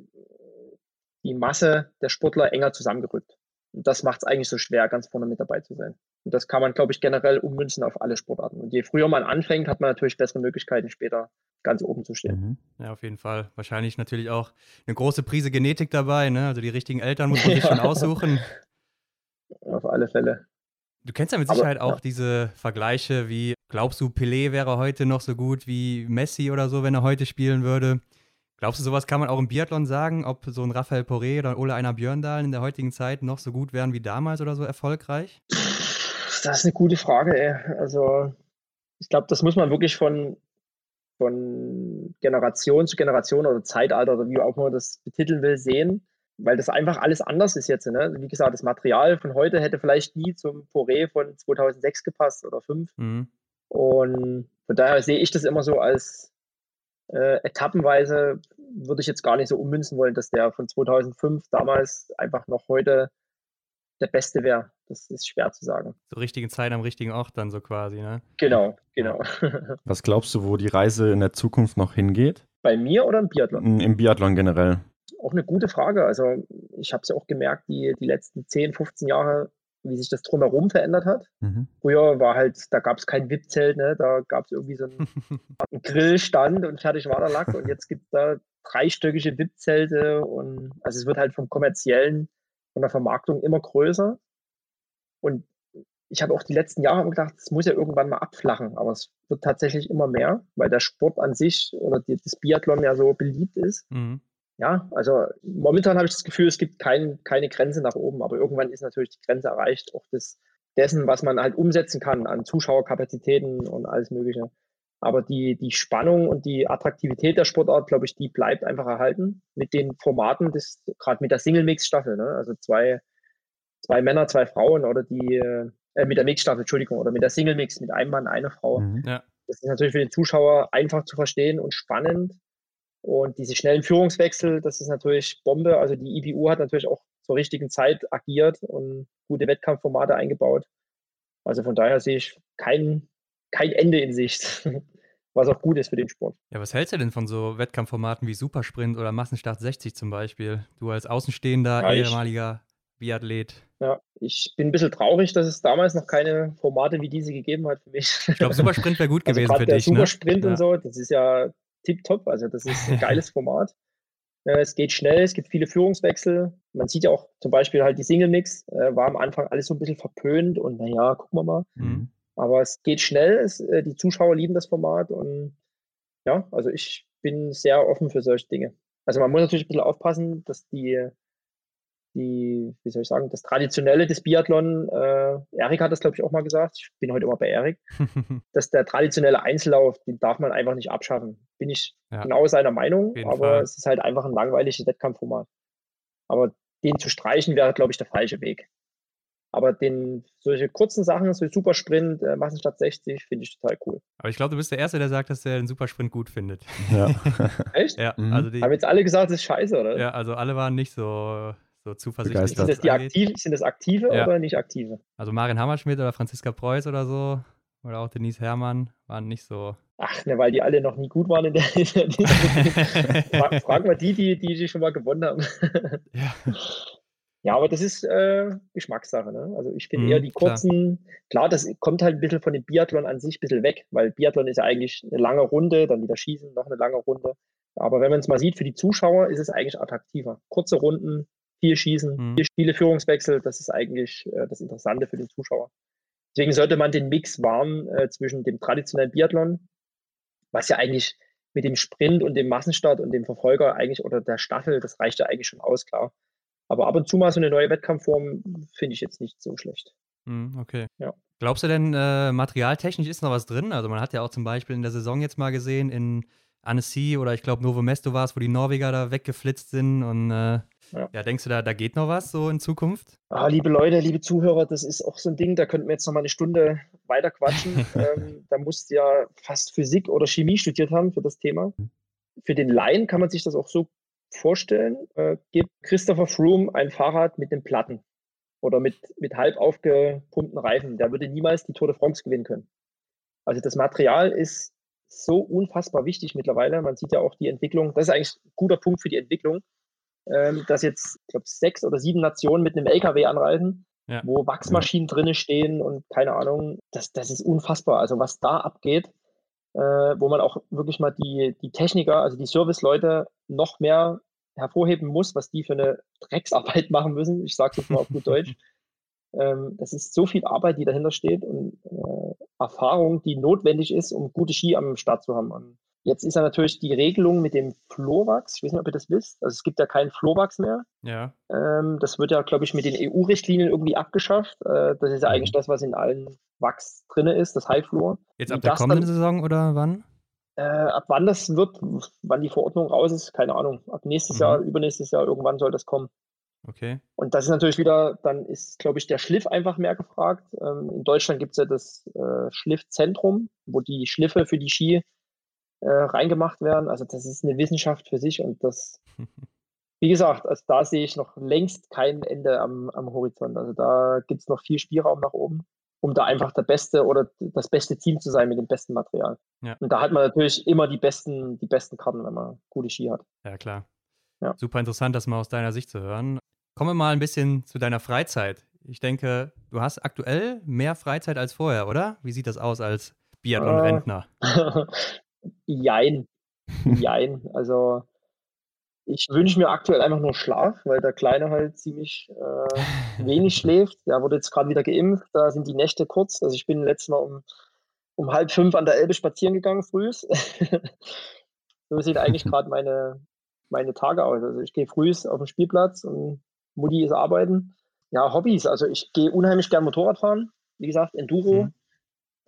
die Masse der Sportler enger zusammengerückt. Das macht es eigentlich so schwer, ganz vorne mit dabei zu sein. Und das kann man, glaube ich, generell ummünzen auf alle Sportarten. Und je früher man anfängt, hat man natürlich bessere Möglichkeiten, später ganz oben zu stehen. Mhm. Ja, auf jeden Fall. Wahrscheinlich natürlich auch eine große Prise Genetik dabei. Ne? Also die richtigen Eltern muss man sich schon aussuchen. Auf alle Fälle. Du kennst ja mit Sicherheit Aber, auch ja. diese Vergleiche wie, glaubst du, Pelé wäre heute noch so gut wie Messi oder so, wenn er heute spielen würde? Glaubst du, sowas kann man auch im Biathlon sagen, ob so ein Raphael Poré oder Ole Einer Björndal in der heutigen Zeit noch so gut wären wie damals oder so erfolgreich? Das ist eine gute Frage, ey. Also, ich glaube, das muss man wirklich von von Generation zu Generation oder Zeitalter oder wie auch immer man das betiteln will, sehen, weil das einfach alles anders ist jetzt. Ne? Wie gesagt, das Material von heute hätte vielleicht nie zum Poré von 2006 gepasst oder 2005. Mhm. Und von daher sehe ich das immer so als äh, etappenweise, würde ich jetzt gar nicht so ummünzen wollen, dass der von 2005 damals einfach noch heute der Beste wäre. Das ist schwer zu sagen. Zur richtigen Zeit am richtigen Ort dann so quasi, ne? Genau, genau. Was glaubst du, wo die Reise in der Zukunft noch hingeht? Bei mir oder im Biathlon? Im Biathlon generell. Auch eine gute Frage. Also ich habe es ja auch gemerkt, die, die letzten 10, 15 Jahre, wie sich das drumherum verändert hat. Mhm. Früher war halt, da gab es kein VIP-Zelt, ne? da gab es irgendwie so einen, einen, Grillstand und fertig war der Lack. Und jetzt gibt es da dreistöckige VIP-Zelte und also es wird halt vom kommerziellen, von der Vermarktung immer größer. Und ich habe auch die letzten Jahre gedacht, es muss ja irgendwann mal abflachen, aber es wird tatsächlich immer mehr, weil der Sport an sich oder die, das Biathlon ja so beliebt ist. Mhm. Ja, also momentan habe ich das Gefühl, es gibt kein, keine Grenze nach oben, aber irgendwann ist natürlich die Grenze erreicht, auch des, dessen, was man halt umsetzen kann an Zuschauerkapazitäten und alles Mögliche. Aber die, die Spannung und die Attraktivität der Sportart, glaube ich, die bleibt einfach erhalten mit den Formaten, gerade mit der Single-Mix-Staffel. Ne? Also zwei, zwei Männer, zwei Frauen oder die, äh, mit der Mix-Staffel, Entschuldigung, oder mit der Single-Mix, mit einem Mann, einer Frau. Mhm, ja. Das ist natürlich für den Zuschauer einfach zu verstehen und spannend. Und diese schnellen Führungswechsel, das ist natürlich Bombe. Also die IBU hat natürlich auch zur richtigen Zeit agiert und gute Wettkampfformate eingebaut. Also von daher sehe ich kein, kein Ende in Sicht, was auch gut ist für den Sport. Ja, was hältst du denn von so Wettkampfformaten wie Supersprint oder Massenstart 60 zum Beispiel? Du als Außenstehender, ja, ehemaliger Biathlet. Ja, ich bin ein bisschen traurig, dass es damals noch keine Formate wie diese gegeben hat für mich. Ich glaube, Supersprint wäre gut also gewesen für der dich. Ne? Supersprint ne? und ja. so, das ist ja tipptopp. Also das ist ein geiles Format. Äh, es geht schnell, es gibt viele Führungswechsel. Man sieht ja auch zum Beispiel halt die Single-Mix, äh, war am Anfang alles so ein bisschen verpönt und naja, gucken wir mal. Mhm. Aber es geht schnell, es, äh, die Zuschauer lieben das Format und ja, also ich bin sehr offen für solche Dinge. Also man muss natürlich ein bisschen aufpassen, dass die die, wie soll ich sagen, das Traditionelle des Biathlon, äh, Erik hat das, glaube ich, auch mal gesagt, ich bin heute immer bei Erik, dass der traditionelle Einzellauf, den darf man einfach nicht abschaffen. Bin ich ja. genau seiner Meinung, aber Fall. es ist halt einfach ein langweiliges Wettkampfformat. Aber den zu streichen wäre, glaube ich, der falsche Weg. Aber den, solche kurzen Sachen, so Supersprint, äh, Massenstadt 60, finde ich total cool. Aber ich glaube, du bist der Erste, der sagt, dass er den Supersprint gut findet. Ja. Echt? Ja, mhm. also die, Haben jetzt alle gesagt, das ist scheiße, oder? Ja, also alle waren nicht so so zuversichtlich. Sind das, die aktiv, sind das aktive ja. oder nicht aktive? Also Marin Hammerschmidt oder Franziska Preuß oder so oder auch Denise Herrmann waren nicht so. Ach, ne, weil die alle noch nie gut waren in der. In der Frag, frag mal die, die, die, schon mal gewonnen haben. ja. Ja, aber das ist äh, Geschmackssache. Ne? Also ich finde mhm, eher die kurzen, klar. klar. das kommt halt ein bisschen von dem Biathlon an sich ein bisschen weg, weil Biathlon ist ja eigentlich eine lange Runde, dann wieder Schießen, noch eine lange Runde. Aber wenn man es mal sieht, für die Zuschauer ist es eigentlich attraktiver. Kurze Runden, viel Schießen, mhm. viel Spiele, Führungswechsel, das ist eigentlich äh, das Interessante für den Zuschauer. Deswegen sollte man den Mix wahren äh, zwischen dem traditionellen Biathlon, was ja eigentlich mit dem Sprint und dem Massenstart und dem Verfolger eigentlich oder der Staffel, das reicht ja eigentlich schon aus, klar. Aber ab und zu mal so eine neue Wettkampfform finde ich jetzt nicht so schlecht. Mhm, okay. Ja. Glaubst du denn, äh, materialtechnisch ist noch was drin? Also man hat ja auch zum Beispiel in der Saison jetzt mal gesehen, in Annecy oder ich glaube Novo Mesto war es, wo die Norweger da weggeflitzt sind und äh, ja. ja. denkst du, da, da geht noch was so in Zukunft? Ah, liebe Leute, liebe Zuhörer, das ist auch so ein Ding, da könnten wir jetzt noch mal eine Stunde weiter quatschen. ähm, da musst du ja fast Physik oder Chemie studiert haben für das Thema. Für den Laien kann man sich das auch so vorstellen. Äh, gibt Christopher Froome ein Fahrrad mit den Platten oder mit, mit halb aufgepumpten Reifen. Der würde niemals die Tour de France gewinnen können. Also das Material ist so unfassbar wichtig mittlerweile. Man sieht ja auch die Entwicklung. Das ist eigentlich ein guter Punkt für die Entwicklung ähm, dass jetzt, ich glaube, sechs oder sieben Nationen mit einem LKW anreisen, ja. wo Wachsmaschinen ja. drinne stehen und keine Ahnung. Das, das ist unfassbar. Also was da abgeht, äh, wo man auch wirklich mal die, die Techniker, also die Serviceleute noch mehr hervorheben muss, was die für eine Drecksarbeit machen müssen. Ich sage es jetzt mal auf gut Deutsch. Ähm, das ist so viel Arbeit, die dahinter steht und äh, Erfahrung, die notwendig ist, um gute Ski am Start zu haben. Und Jetzt ist ja natürlich die Regelung mit dem Florwachs. Ich weiß nicht, ob ihr das wisst. Also es gibt ja keinen Florwachs mehr. Ja. Ähm, das wird ja, glaube ich, mit den EU-Richtlinien irgendwie abgeschafft. Äh, das ist ja mhm. eigentlich das, was in allen Wachs drin ist, das Highflor. Jetzt ab der kommenden Saison oder wann? Äh, ab wann das wird, wann die Verordnung raus ist, keine Ahnung. Ab nächstes mhm. Jahr, übernächstes Jahr, irgendwann soll das kommen. Okay. Und das ist natürlich wieder, dann ist, glaube ich, der Schliff einfach mehr gefragt. Ähm, in Deutschland gibt es ja das äh, Schliffzentrum, wo die Schliffe für die Ski äh, reingemacht werden. Also das ist eine Wissenschaft für sich und das, wie gesagt, also da sehe ich noch längst kein Ende am, am Horizont. Also da gibt es noch viel Spielraum nach oben, um da einfach der beste oder das beste Team zu sein mit dem besten Material. Ja. Und da hat man natürlich immer die besten, die besten Karten, wenn man gute Ski hat. Ja, klar. Ja. Super interessant, das mal aus deiner Sicht zu hören. Kommen wir mal ein bisschen zu deiner Freizeit. Ich denke, du hast aktuell mehr Freizeit als vorher, oder? Wie sieht das aus als Biathlon-Rentner? Äh, jein. Jein. Also ich wünsche mir aktuell einfach nur Schlaf, weil der Kleine halt ziemlich äh, wenig schläft. Der wurde jetzt gerade wieder geimpft, da sind die Nächte kurz. Also ich bin letztes Mal um, um halb fünf an der Elbe spazieren gegangen früh. so sehen eigentlich gerade meine, meine Tage aus. Also ich gehe früh auf den Spielplatz und Mutti ist arbeiten. Ja, Hobbys. Also ich gehe unheimlich gern Motorrad fahren. Wie gesagt, Enduro mhm.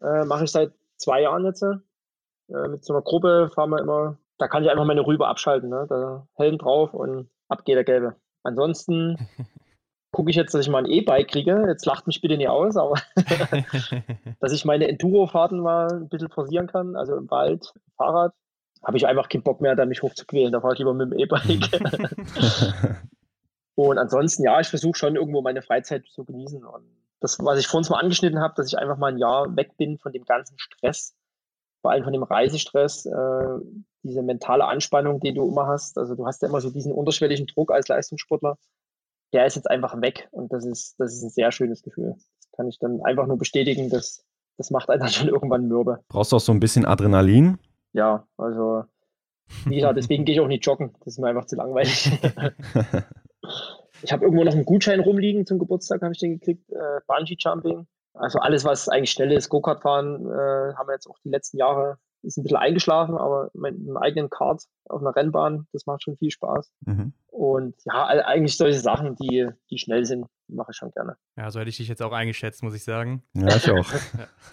äh, mache ich seit zwei Jahren jetzt. Äh, mit so einer Gruppe fahren wir immer, da kann ich einfach meine Rübe abschalten. Ne? Da Helm drauf und ab geht der Gelbe. Ansonsten gucke ich jetzt, dass ich mal ein E-Bike kriege. Jetzt lacht mich bitte nicht aus, aber dass ich meine Enduro-Fahrten mal ein bisschen forcieren kann, also im Wald, Fahrrad, habe ich einfach keinen Bock mehr, da mich hochzuquälen. Da fahre ich lieber mit dem E-Bike. Und ansonsten, ja, ich versuche schon irgendwo meine Freizeit zu genießen. Und das, was ich vorhin mal angeschnitten habe, dass ich einfach mal ein Jahr weg bin von dem ganzen Stress, vor allem von dem Reisestress, äh, diese mentale Anspannung, die du immer hast. Also du hast ja immer so diesen unterschwelligen Druck als Leistungssportler. Der ist jetzt einfach weg und das ist, das ist ein sehr schönes Gefühl. Das kann ich dann einfach nur bestätigen, dass das macht einen dann schon irgendwann mürbe. Brauchst du auch so ein bisschen Adrenalin? Ja, also wie gesagt, deswegen gehe ich auch nicht joggen. Das ist mir einfach zu langweilig. Ich habe irgendwo noch einen Gutschein rumliegen zum Geburtstag, habe ich den gekriegt. Äh, Bungee Jumping. Also alles, was eigentlich schnell ist, Go-Kart fahren, äh, haben wir jetzt auch die letzten Jahre, ist ein bisschen eingeschlafen, aber mit einem eigenen Kart auf einer Rennbahn, das macht schon viel Spaß. Mhm. Und ja, eigentlich solche Sachen, die, die schnell sind, mache ich schon gerne. Ja, so hätte ich dich jetzt auch eingeschätzt, muss ich sagen. Ja, ich auch.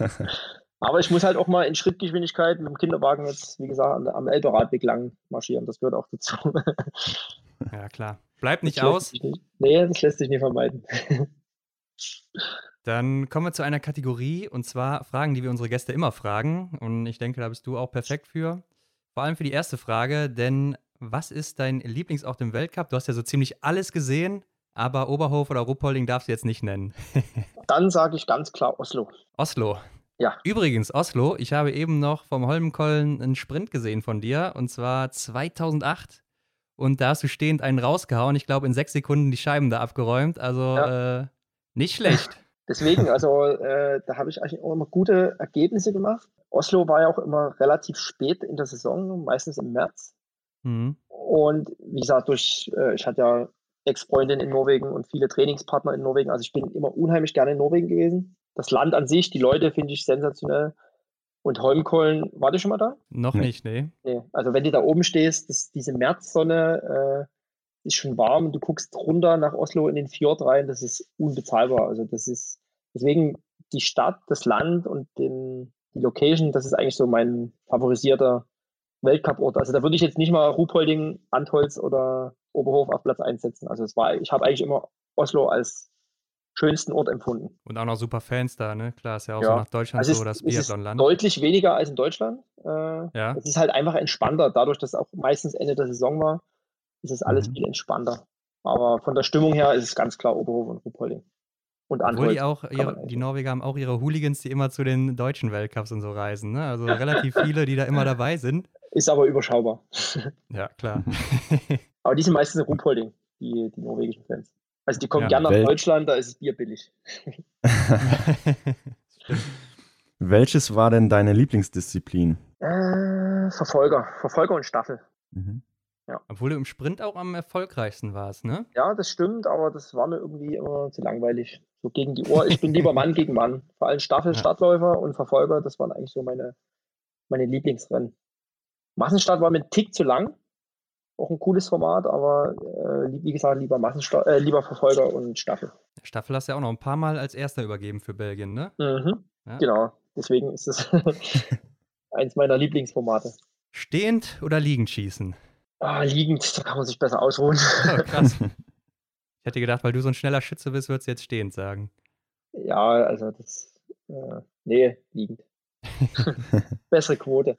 Aber ich muss halt auch mal in Schrittgeschwindigkeit mit dem Kinderwagen jetzt, wie gesagt, am Elberadweg lang marschieren. Das gehört auch dazu. Ja, klar. Bleibt nicht aus. Nicht. Nee, das lässt sich nicht vermeiden. Dann kommen wir zu einer Kategorie und zwar Fragen, die wir unsere Gäste immer fragen. Und ich denke, da bist du auch perfekt für. Vor allem für die erste Frage, denn was ist dein Lieblingsort im Weltcup? Du hast ja so ziemlich alles gesehen, aber Oberhof oder Ruppolding darfst du jetzt nicht nennen. Dann sage ich ganz klar Oslo. Oslo. Ja. Übrigens, Oslo, ich habe eben noch vom Holmenkollen einen Sprint gesehen von dir und zwar 2008 und da hast du stehend einen rausgehauen. Ich glaube, in sechs Sekunden die Scheiben da abgeräumt. Also ja. äh, nicht schlecht. Deswegen, also äh, da habe ich eigentlich auch immer gute Ergebnisse gemacht. Oslo war ja auch immer relativ spät in der Saison, meistens im März. Mhm. Und wie gesagt, durch, äh, ich hatte ja Ex-Freundin in Norwegen und viele Trainingspartner in Norwegen. Also ich bin immer unheimlich gerne in Norwegen gewesen. Das Land an sich, die Leute finde ich sensationell. Und Holmkollen, war du schon mal da? Noch nee. nicht, nee. nee. Also wenn du da oben stehst, das, diese Märzsonne äh, ist schon warm und du guckst runter nach Oslo in den Fjord rein, das ist unbezahlbar. Also das ist deswegen die Stadt, das Land und den, die Location, das ist eigentlich so mein favorisierter Weltcup-Ort. Also da würde ich jetzt nicht mal Ruhpolding, Antholz oder Oberhof auf Platz einsetzen. Also es war, ich habe eigentlich immer Oslo als schönsten Ort empfunden. Und auch noch super Fans da, ne? Klar, ist ja auch ja. so nach Deutschland also so das Biathlon-Land. Deutlich weniger als in Deutschland. Äh, ja. Es ist halt einfach entspannter. Dadurch, dass es auch meistens Ende der Saison war, ist es alles mhm. viel entspannter. Aber von der Stimmung her ist es ganz klar Oberhof und Ruppolding. Und Obwohl die auch, ihre, die Norweger haben auch ihre Hooligans, die immer zu den deutschen Weltcups und so reisen. Ne? Also relativ viele, die da immer dabei sind. Ist aber überschaubar. Ja, klar. aber die sind meistens in Ruppolding, die, die norwegischen Fans. Also die kommen ja, gerne nach Welt Deutschland, da ist Bier billig. Welches war denn deine Lieblingsdisziplin? Äh, Verfolger. Verfolger und Staffel. Mhm. Ja. Obwohl du im Sprint auch am erfolgreichsten warst, ne? Ja, das stimmt, aber das war mir irgendwie immer zu langweilig. So gegen die Ohr. Ich bin lieber Mann gegen Mann. Vor allem Staffel, ja. Stadtläufer und Verfolger, das waren eigentlich so meine, meine Lieblingsrennen. Massenstart war mir ein Tick zu lang auch ein cooles Format, aber äh, wie gesagt, lieber Massensta äh, lieber Verfolger und Staffel. Staffel hast du ja auch noch ein paar Mal als Erster übergeben für Belgien, ne? Mhm, ja. Genau, deswegen ist es. eins meiner Lieblingsformate. Stehend oder liegend schießen? Ah, liegend, da kann man sich besser ausruhen. Oh, krass. ich hätte gedacht, weil du so ein schneller Schütze bist, würdest du jetzt stehend sagen. Ja, also das, äh, nee, liegend. Bessere Quote.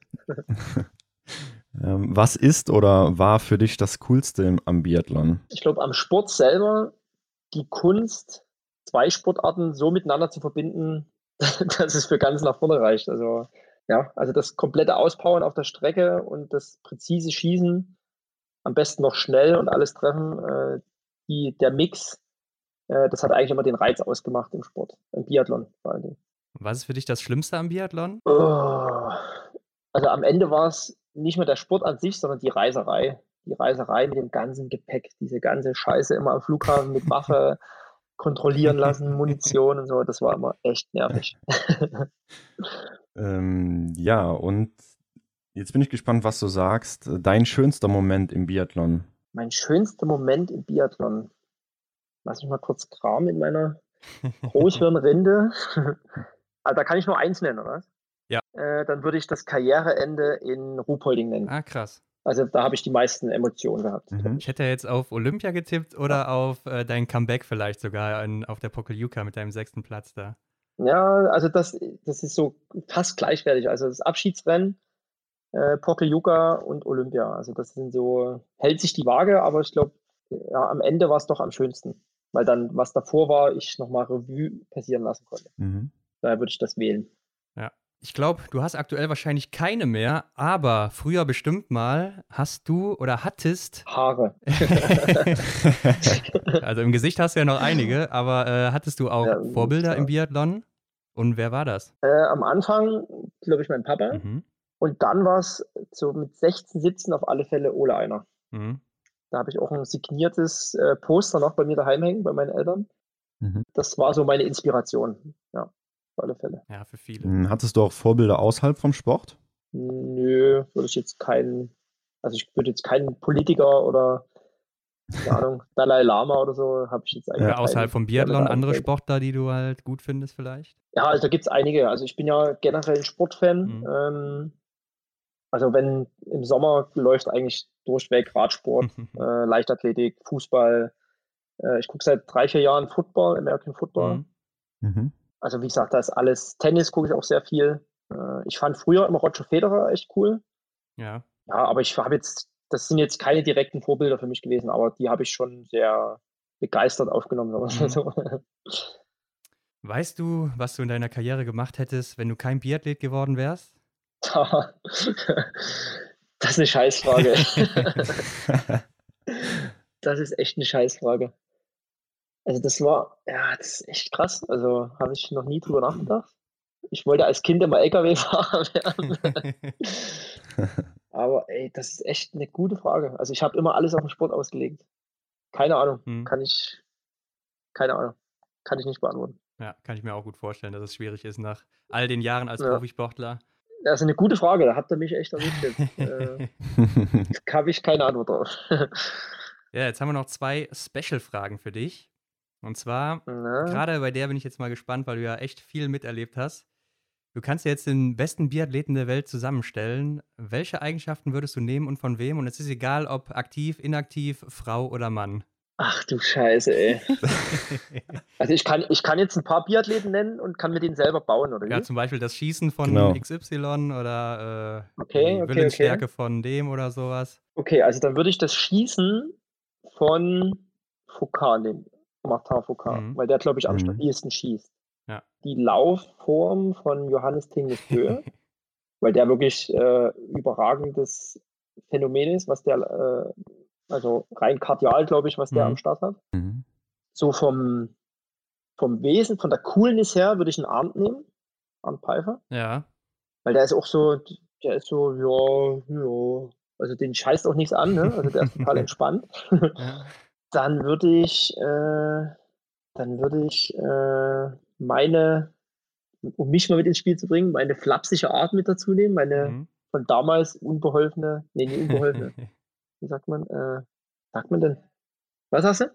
Ähm, was ist oder war für dich das Coolste am Biathlon? Ich glaube, am Sport selber die Kunst, zwei Sportarten so miteinander zu verbinden, dass es für ganz nach vorne reicht. Also ja, also das komplette Auspowern auf der Strecke und das präzise Schießen, am besten noch schnell und alles treffen, äh, die, der Mix, äh, das hat eigentlich immer den Reiz ausgemacht im Sport, im Biathlon vor allen Dingen. Was ist für dich das Schlimmste am Biathlon? Oh, also am Ende war es nicht mehr der Sport an sich, sondern die Reiserei. Die Reiserei mit dem ganzen Gepäck, diese ganze Scheiße immer am Flughafen mit Waffe kontrollieren lassen, Munition und so, das war immer echt nervig. ähm, ja, und jetzt bin ich gespannt, was du sagst. Dein schönster Moment im Biathlon? Mein schönster Moment im Biathlon. Lass mich mal kurz kramen in meiner Großhirnrinde. also, da kann ich nur eins nennen, oder? Ja. Äh, dann würde ich das Karriereende in Ruhpolding nennen. Ah, krass. Also da habe ich die meisten Emotionen gehabt. Mhm. Ich hätte jetzt auf Olympia getippt oder ja. auf äh, dein Comeback vielleicht sogar in, auf der Pokeljuka mit deinem sechsten Platz da. Ja, also das, das ist so fast gleichwertig. Also das Abschiedsrennen, äh, Pokeljuka und Olympia. Also das sind so, hält sich die Waage, aber ich glaube, ja, am Ende war es doch am schönsten. Weil dann, was davor war, ich nochmal Revue passieren lassen konnte. Mhm. Daher würde ich das wählen. Ich glaube, du hast aktuell wahrscheinlich keine mehr, aber früher bestimmt mal hast du oder hattest Haare. also im Gesicht hast du ja noch einige, aber äh, hattest du auch ja, Vorbilder im Biathlon? Und wer war das? Äh, am Anfang, glaube ich, mein Papa. Mhm. Und dann war es so mit 16, 17 auf alle Fälle Ole Einer. Mhm. Da habe ich auch ein signiertes äh, Poster noch bei mir daheim hängen, bei meinen Eltern. Mhm. Das war so meine Inspiration. Alle Fälle. Ja, für viele. Hm, hattest du auch Vorbilder außerhalb vom Sport? Nö, würde ich jetzt keinen, also ich würde jetzt keinen Politiker oder keine Ahnung, Dalai Lama oder so habe ich jetzt eigentlich. Ja, außerhalb vom Biathlon, andere Sportler, die du halt gut findest, vielleicht? Ja, also da gibt es einige. Also ich bin ja generell ein Sportfan. Mhm. Ähm, also wenn im Sommer läuft eigentlich durchweg Radsport, äh, Leichtathletik, Fußball. Äh, ich gucke seit drei, vier Jahren Football, American Football. Mhm. Mhm. Also wie gesagt, da ist alles Tennis, gucke ich auch sehr viel. Äh, ich fand früher immer Roger Federer echt cool. Ja. Ja, aber ich habe jetzt, das sind jetzt keine direkten Vorbilder für mich gewesen, aber die habe ich schon sehr begeistert aufgenommen. Mhm. So. Weißt du, was du in deiner Karriere gemacht hättest, wenn du kein Biathlet geworden wärst? das ist eine Scheißfrage. das ist echt eine Scheißfrage. Also das war, ja, das ist echt krass. Also habe ich noch nie drüber nachgedacht. Ich wollte als Kind immer LKW-Fahrer werden. Aber ey, das ist echt eine gute Frage. Also ich habe immer alles auf den Sport ausgelegt. Keine Ahnung. Hm. Kann ich, keine Ahnung. Kann ich nicht beantworten. Ja, kann ich mir auch gut vorstellen, dass es schwierig ist nach all den Jahren als ja. Profisportler. Das ist eine gute Frage, da habt ihr mich echt erwischt äh, habe ich keine Antwort drauf. ja, jetzt haben wir noch zwei Special-Fragen für dich. Und zwar, gerade bei der bin ich jetzt mal gespannt, weil du ja echt viel miterlebt hast. Du kannst jetzt den besten Biathleten der Welt zusammenstellen. Welche Eigenschaften würdest du nehmen und von wem? Und es ist egal, ob aktiv, inaktiv, Frau oder Mann. Ach du Scheiße, ey. also ich kann, ich kann jetzt ein paar Biathleten nennen und kann mir den selber bauen, oder wie? Ja, zum Beispiel das Schießen von genau. XY oder äh, okay, die okay, Willensstärke okay. von dem oder sowas. Okay, also dann würde ich das Schießen von Foucault nehmen. Martin Foucault, mhm. weil der, glaube ich, am mhm. stabilsten schießt. Ja. Die Laufform von Johannes Tingnes Höhe, weil der wirklich äh, überragendes Phänomen ist, was der, äh, also rein kardial, glaube ich, was der am mhm. Start hat. Mhm. So vom, vom Wesen, von der Coolness her würde ich einen Arndt nehmen, Arndt Pfeiffer. Ja. Weil der ist auch so, der ist so, ja, ja, also den scheißt auch nichts an, ne? Also der ist total entspannt. ja. Dann würde ich, äh, dann würde ich äh, meine, um mich mal mit ins Spiel zu bringen, meine flapsige Art mit dazu nehmen, meine mhm. von damals unbeholfene, nee, nicht unbeholfene, wie sagt man, äh, sagt man denn? Was hast du?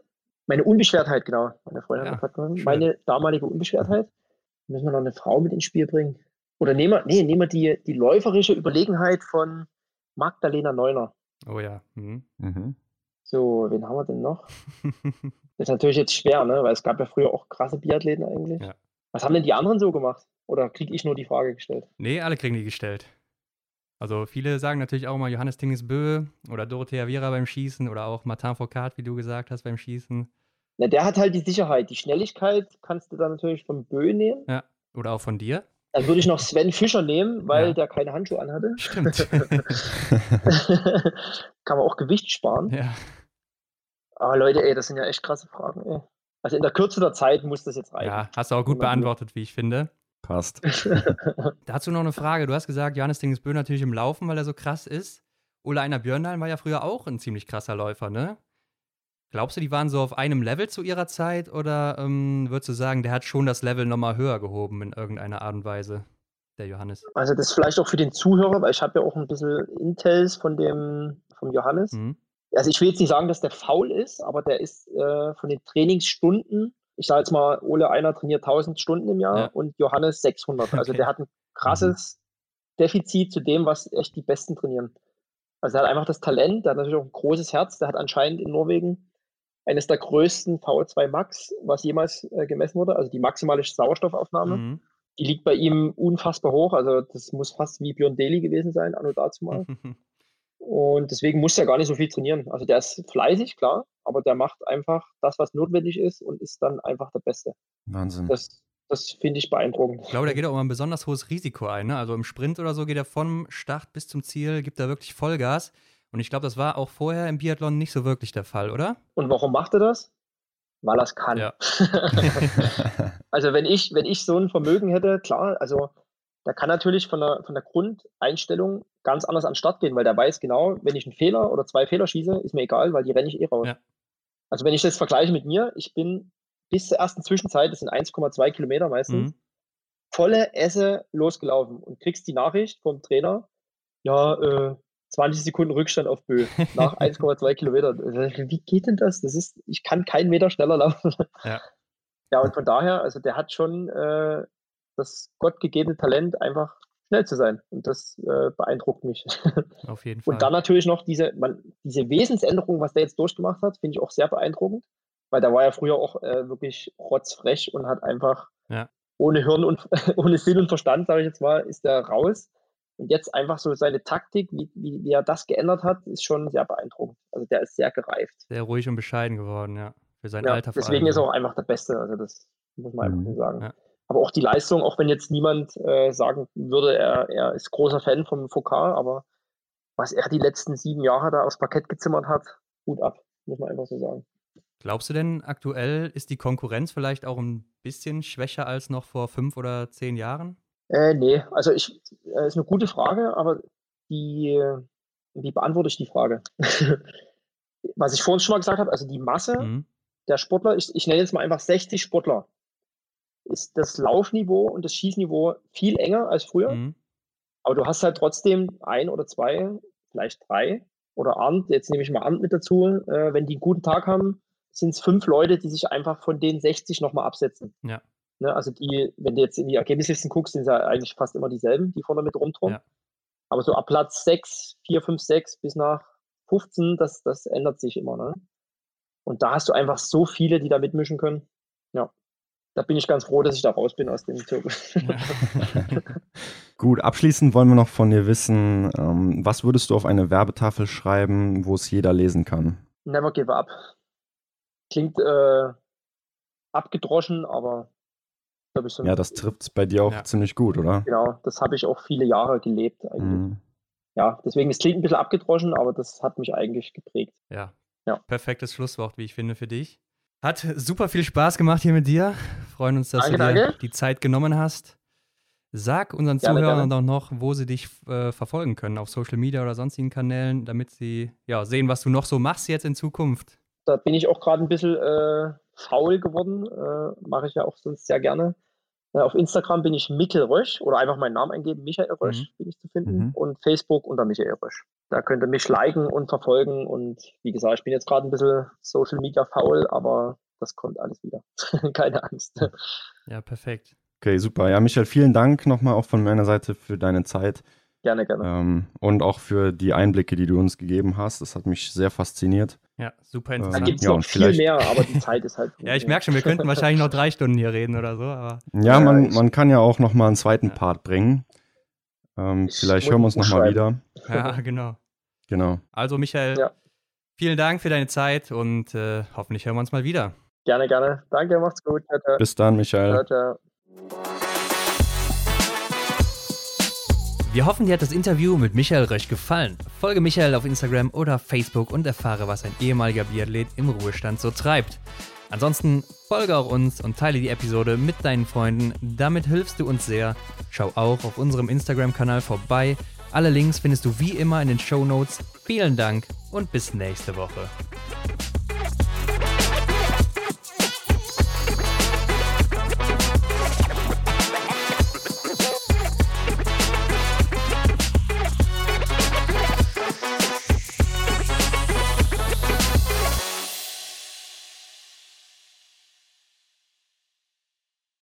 Meine Unbeschwertheit, genau. Meine Freundin ja, hat gesagt, meine damalige Unbeschwertheit. Müssen wir noch eine Frau mit ins Spiel bringen? Oder nehmen wir, nee, nehmen wir die, die läuferische Überlegenheit von Magdalena Neuner. Oh ja. Mhm. Mhm. So, wen haben wir denn noch? Das ist natürlich jetzt schwer, ne? weil es gab ja früher auch krasse Biathleten eigentlich. Ja. Was haben denn die anderen so gemacht? Oder kriege ich nur die Frage gestellt? Nee, alle kriegen die gestellt. Also viele sagen natürlich auch mal Johannes Tinges Bö oder Dorothea Viera beim Schießen oder auch Martin Foucault, wie du gesagt hast, beim Schießen. Na, der hat halt die Sicherheit. Die Schnelligkeit kannst du dann natürlich vom Bö nehmen. Ja. Oder auch von dir. Dann würde ich noch Sven Fischer nehmen, weil Ja. der keine Handschuhe anhatte. Stimmt. Kann man auch Gewicht sparen. ja. Aber Leute, ey, das sind ja echt krasse Fragen, ey. Also in der Kürze der Zeit muss das jetzt reichen. ja, hast du auch gut beantwortet, wie ich finde. Passt. Dazu noch eine Frage. Du hast gesagt, Johannes Tinges Bö natürlich im Laufen, weil er so krass ist. Ole Einer Björndalen war ja früher auch ein ziemlich krasser Läufer, ne? Glaubst du, die waren so auf einem Level zu ihrer Zeit oder ähm, würdest du sagen, der hat schon das Level nochmal höher gehoben in irgendeiner Art und Weise, der Johannes? Also das vielleicht auch für den Zuhörer, weil ich habe ja auch ein bisschen Intels von dem vom Johannes. Mhm. Also ich will jetzt nicht sagen, dass der faul ist, aber der ist äh, von den Trainingsstunden, ich sage jetzt mal, Ole Einer trainiert 1000 Stunden im Jahr Ja. und Johannes 600. Also Okay. der hat ein krasses Defizit zu dem, was echt die Besten trainieren. Also er hat einfach das Talent, der hat natürlich auch ein großes Herz, der hat anscheinend in Norwegen eines der größten VO2 Max, was jemals äh, gemessen wurde, also die maximale Sauerstoffaufnahme. Mhm. Die liegt bei ihm unfassbar hoch, also das muss fast wie Björn Deli gewesen sein, anno dazu mal. Und deswegen muss er gar nicht so viel trainieren. Also der ist fleißig, klar, aber der macht einfach das, was notwendig ist und ist dann einfach der Beste. Wahnsinn. Das, das finde ich beeindruckend. Ich glaube, der geht auch immer ein besonders hohes Risiko ein. Ne? Also im Sprint oder so geht er vom Start bis zum Ziel, gibt er wirklich Vollgas. Und ich glaube, das war auch vorher im Biathlon nicht so wirklich der Fall, oder? Und warum macht er das? Weil er es kann. Ja. also wenn ich, wenn ich so ein Vermögen hätte, klar, also der kann natürlich von der, von der Grundeinstellung ganz anders an den Start gehen, weil der weiß genau, wenn ich einen Fehler oder zwei Fehler schieße, ist mir egal, weil die renne ich eh raus. Ja. Also wenn ich das vergleiche mit mir, ich bin bis zur ersten Zwischenzeit, das sind 1,2 Kilometer meistens, Mhm. volle Esse losgelaufen und kriegst die Nachricht vom Trainer, ja, äh, 20 Sekunden Rückstand auf Bö nach 1,2 Kilometern. Also, Wie geht denn das? Das ist, ich kann keinen Meter schneller laufen. Ja. Ja, und von daher, also der hat schon äh, das gottgegebene Talent, einfach schnell zu sein. Und das äh, beeindruckt mich. Auf jeden Fall. Und dann natürlich noch diese, man, diese Wesensänderung, was der jetzt durchgemacht hat, finde ich auch sehr beeindruckend. Weil der war ja früher auch äh, wirklich rotzfrech und hat einfach Ja. ohne Hirn und ohne Sinn und Verstand, sage ich jetzt mal, ist der raus. Und jetzt einfach so seine Taktik, wie, wie, wie er das geändert hat, ist schon sehr beeindruckend. Also der ist sehr gereift. Sehr ruhig und bescheiden geworden, ja. Für sein Ja, Alter vor deswegen allem. ist er auch einfach der Beste. Also das muss man einfach Mhm. so sagen. Ja. Aber auch die Leistung, auch wenn jetzt niemand äh, sagen würde, er, er ist großer Fan vom Foucault, aber was er die letzten sieben Jahre da aufs Parkett gezimmert hat, Hut ab, muss man einfach so sagen. Glaubst du denn, aktuell ist die Konkurrenz vielleicht auch ein bisschen schwächer als noch vor fünf oder zehn Jahren? Äh, nee, also ich, äh, ist eine gute Frage, aber die, wie beantworte ich die Frage? Was ich vorhin schon mal gesagt habe, also die Masse Mhm. der Sportler, ich, ich nenne jetzt mal einfach 60 Sportler, ist das Laufniveau und das Schießniveau viel enger als früher. Mhm. Aber du hast halt trotzdem ein oder zwei, vielleicht drei oder Arndt, jetzt nehme ich mal Arndt mit dazu, äh, wenn die einen guten Tag haben, sind es fünf Leute, die sich einfach von den 60 nochmal absetzen. Ja. Ne, also die, wenn du jetzt in die Ergebnislisten guckst, sind es ja eigentlich fast immer dieselben, die vorne mit rumturnen. Ja. Aber so ab Platz 6, 4, 5, 6 bis nach 15, das, das ändert sich immer. Ne? Und da hast du einfach so viele, die da mitmischen können. Ja. Da bin ich ganz froh, dass ich da raus bin aus dem Zirkus. Gut, abschließend wollen wir noch von dir wissen, ähm, was würdest du auf eine Werbetafel schreiben, wo es jeder lesen kann? Never give up. Klingt äh, abgedroschen, aber glaube ich so. Ja, das trifft bei dir auch Ja. ziemlich gut, oder? Genau, das habe ich auch viele Jahre gelebt. Eigentlich. Mhm. Ja, deswegen, es klingt ein bisschen abgedroschen, aber das hat mich eigentlich geprägt. Ja. Ja. Perfektes Schlusswort, wie ich finde, für dich. Hat super viel Spaß gemacht hier mit dir. Freuen uns, dass Danke, du dir danke. die Zeit genommen hast. Sag unseren Gerne, Zuhörern gerne. doch noch, wo sie dich äh, verfolgen können, auf Social Media oder sonstigen Kanälen, damit sie ja, sehen, was du noch so machst jetzt in Zukunft. Da bin ich auch gerade ein bisschen äh, faul geworden. Äh, Mache ich ja auch sonst sehr gerne. Äh, auf Instagram bin ich Mikkel Rösch oder einfach meinen Namen eingeben, Michael Rösch Mhm. bin ich zu finden. Mhm. Und Facebook unter Michael Rösch. Da könnt ihr mich liken und verfolgen. Und wie gesagt, ich bin jetzt gerade ein bisschen Social Media faul, aber das kommt alles wieder. Keine Angst. Ja, perfekt. Okay, super. Ja, Michael, vielen Dank nochmal auch von meiner Seite für deine Zeit. Gerne, gerne. Ähm, und auch für die Einblicke, die du uns gegeben hast. Das hat mich sehr fasziniert. Ja, super Da interessant. gibt es ja, noch viel vielleicht- mehr, aber die Zeit ist halt. ja, ich merke schon, wir könnten wahrscheinlich noch drei Stunden hier reden oder so, aber Ja, man, man kann ja auch nochmal einen zweiten Ja. Part bringen. Ähm, Ich vielleicht hören wir uns nochmal wieder. ja, genau. Genau. Also Michael, Ja. vielen Dank für deine Zeit und äh, hoffentlich hören wir uns mal wieder. Gerne, gerne. Danke, macht's gut. Ciao, ciao. Bis dann, Michael. ciao, ciao. Wir hoffen, dir hat das Interview mit Michael Rösch gefallen. Folge Michael auf Instagram oder Facebook und erfahre, was ein ehemaliger Biathlet im Ruhestand so treibt. Ansonsten folge auch uns und teile die Episode mit deinen Freunden. Damit hilfst du uns sehr. Schau auch auf unserem Instagram-Kanal vorbei. Alle Links findest du wie immer in den Show Notes. Vielen Dank und bis nächste Woche.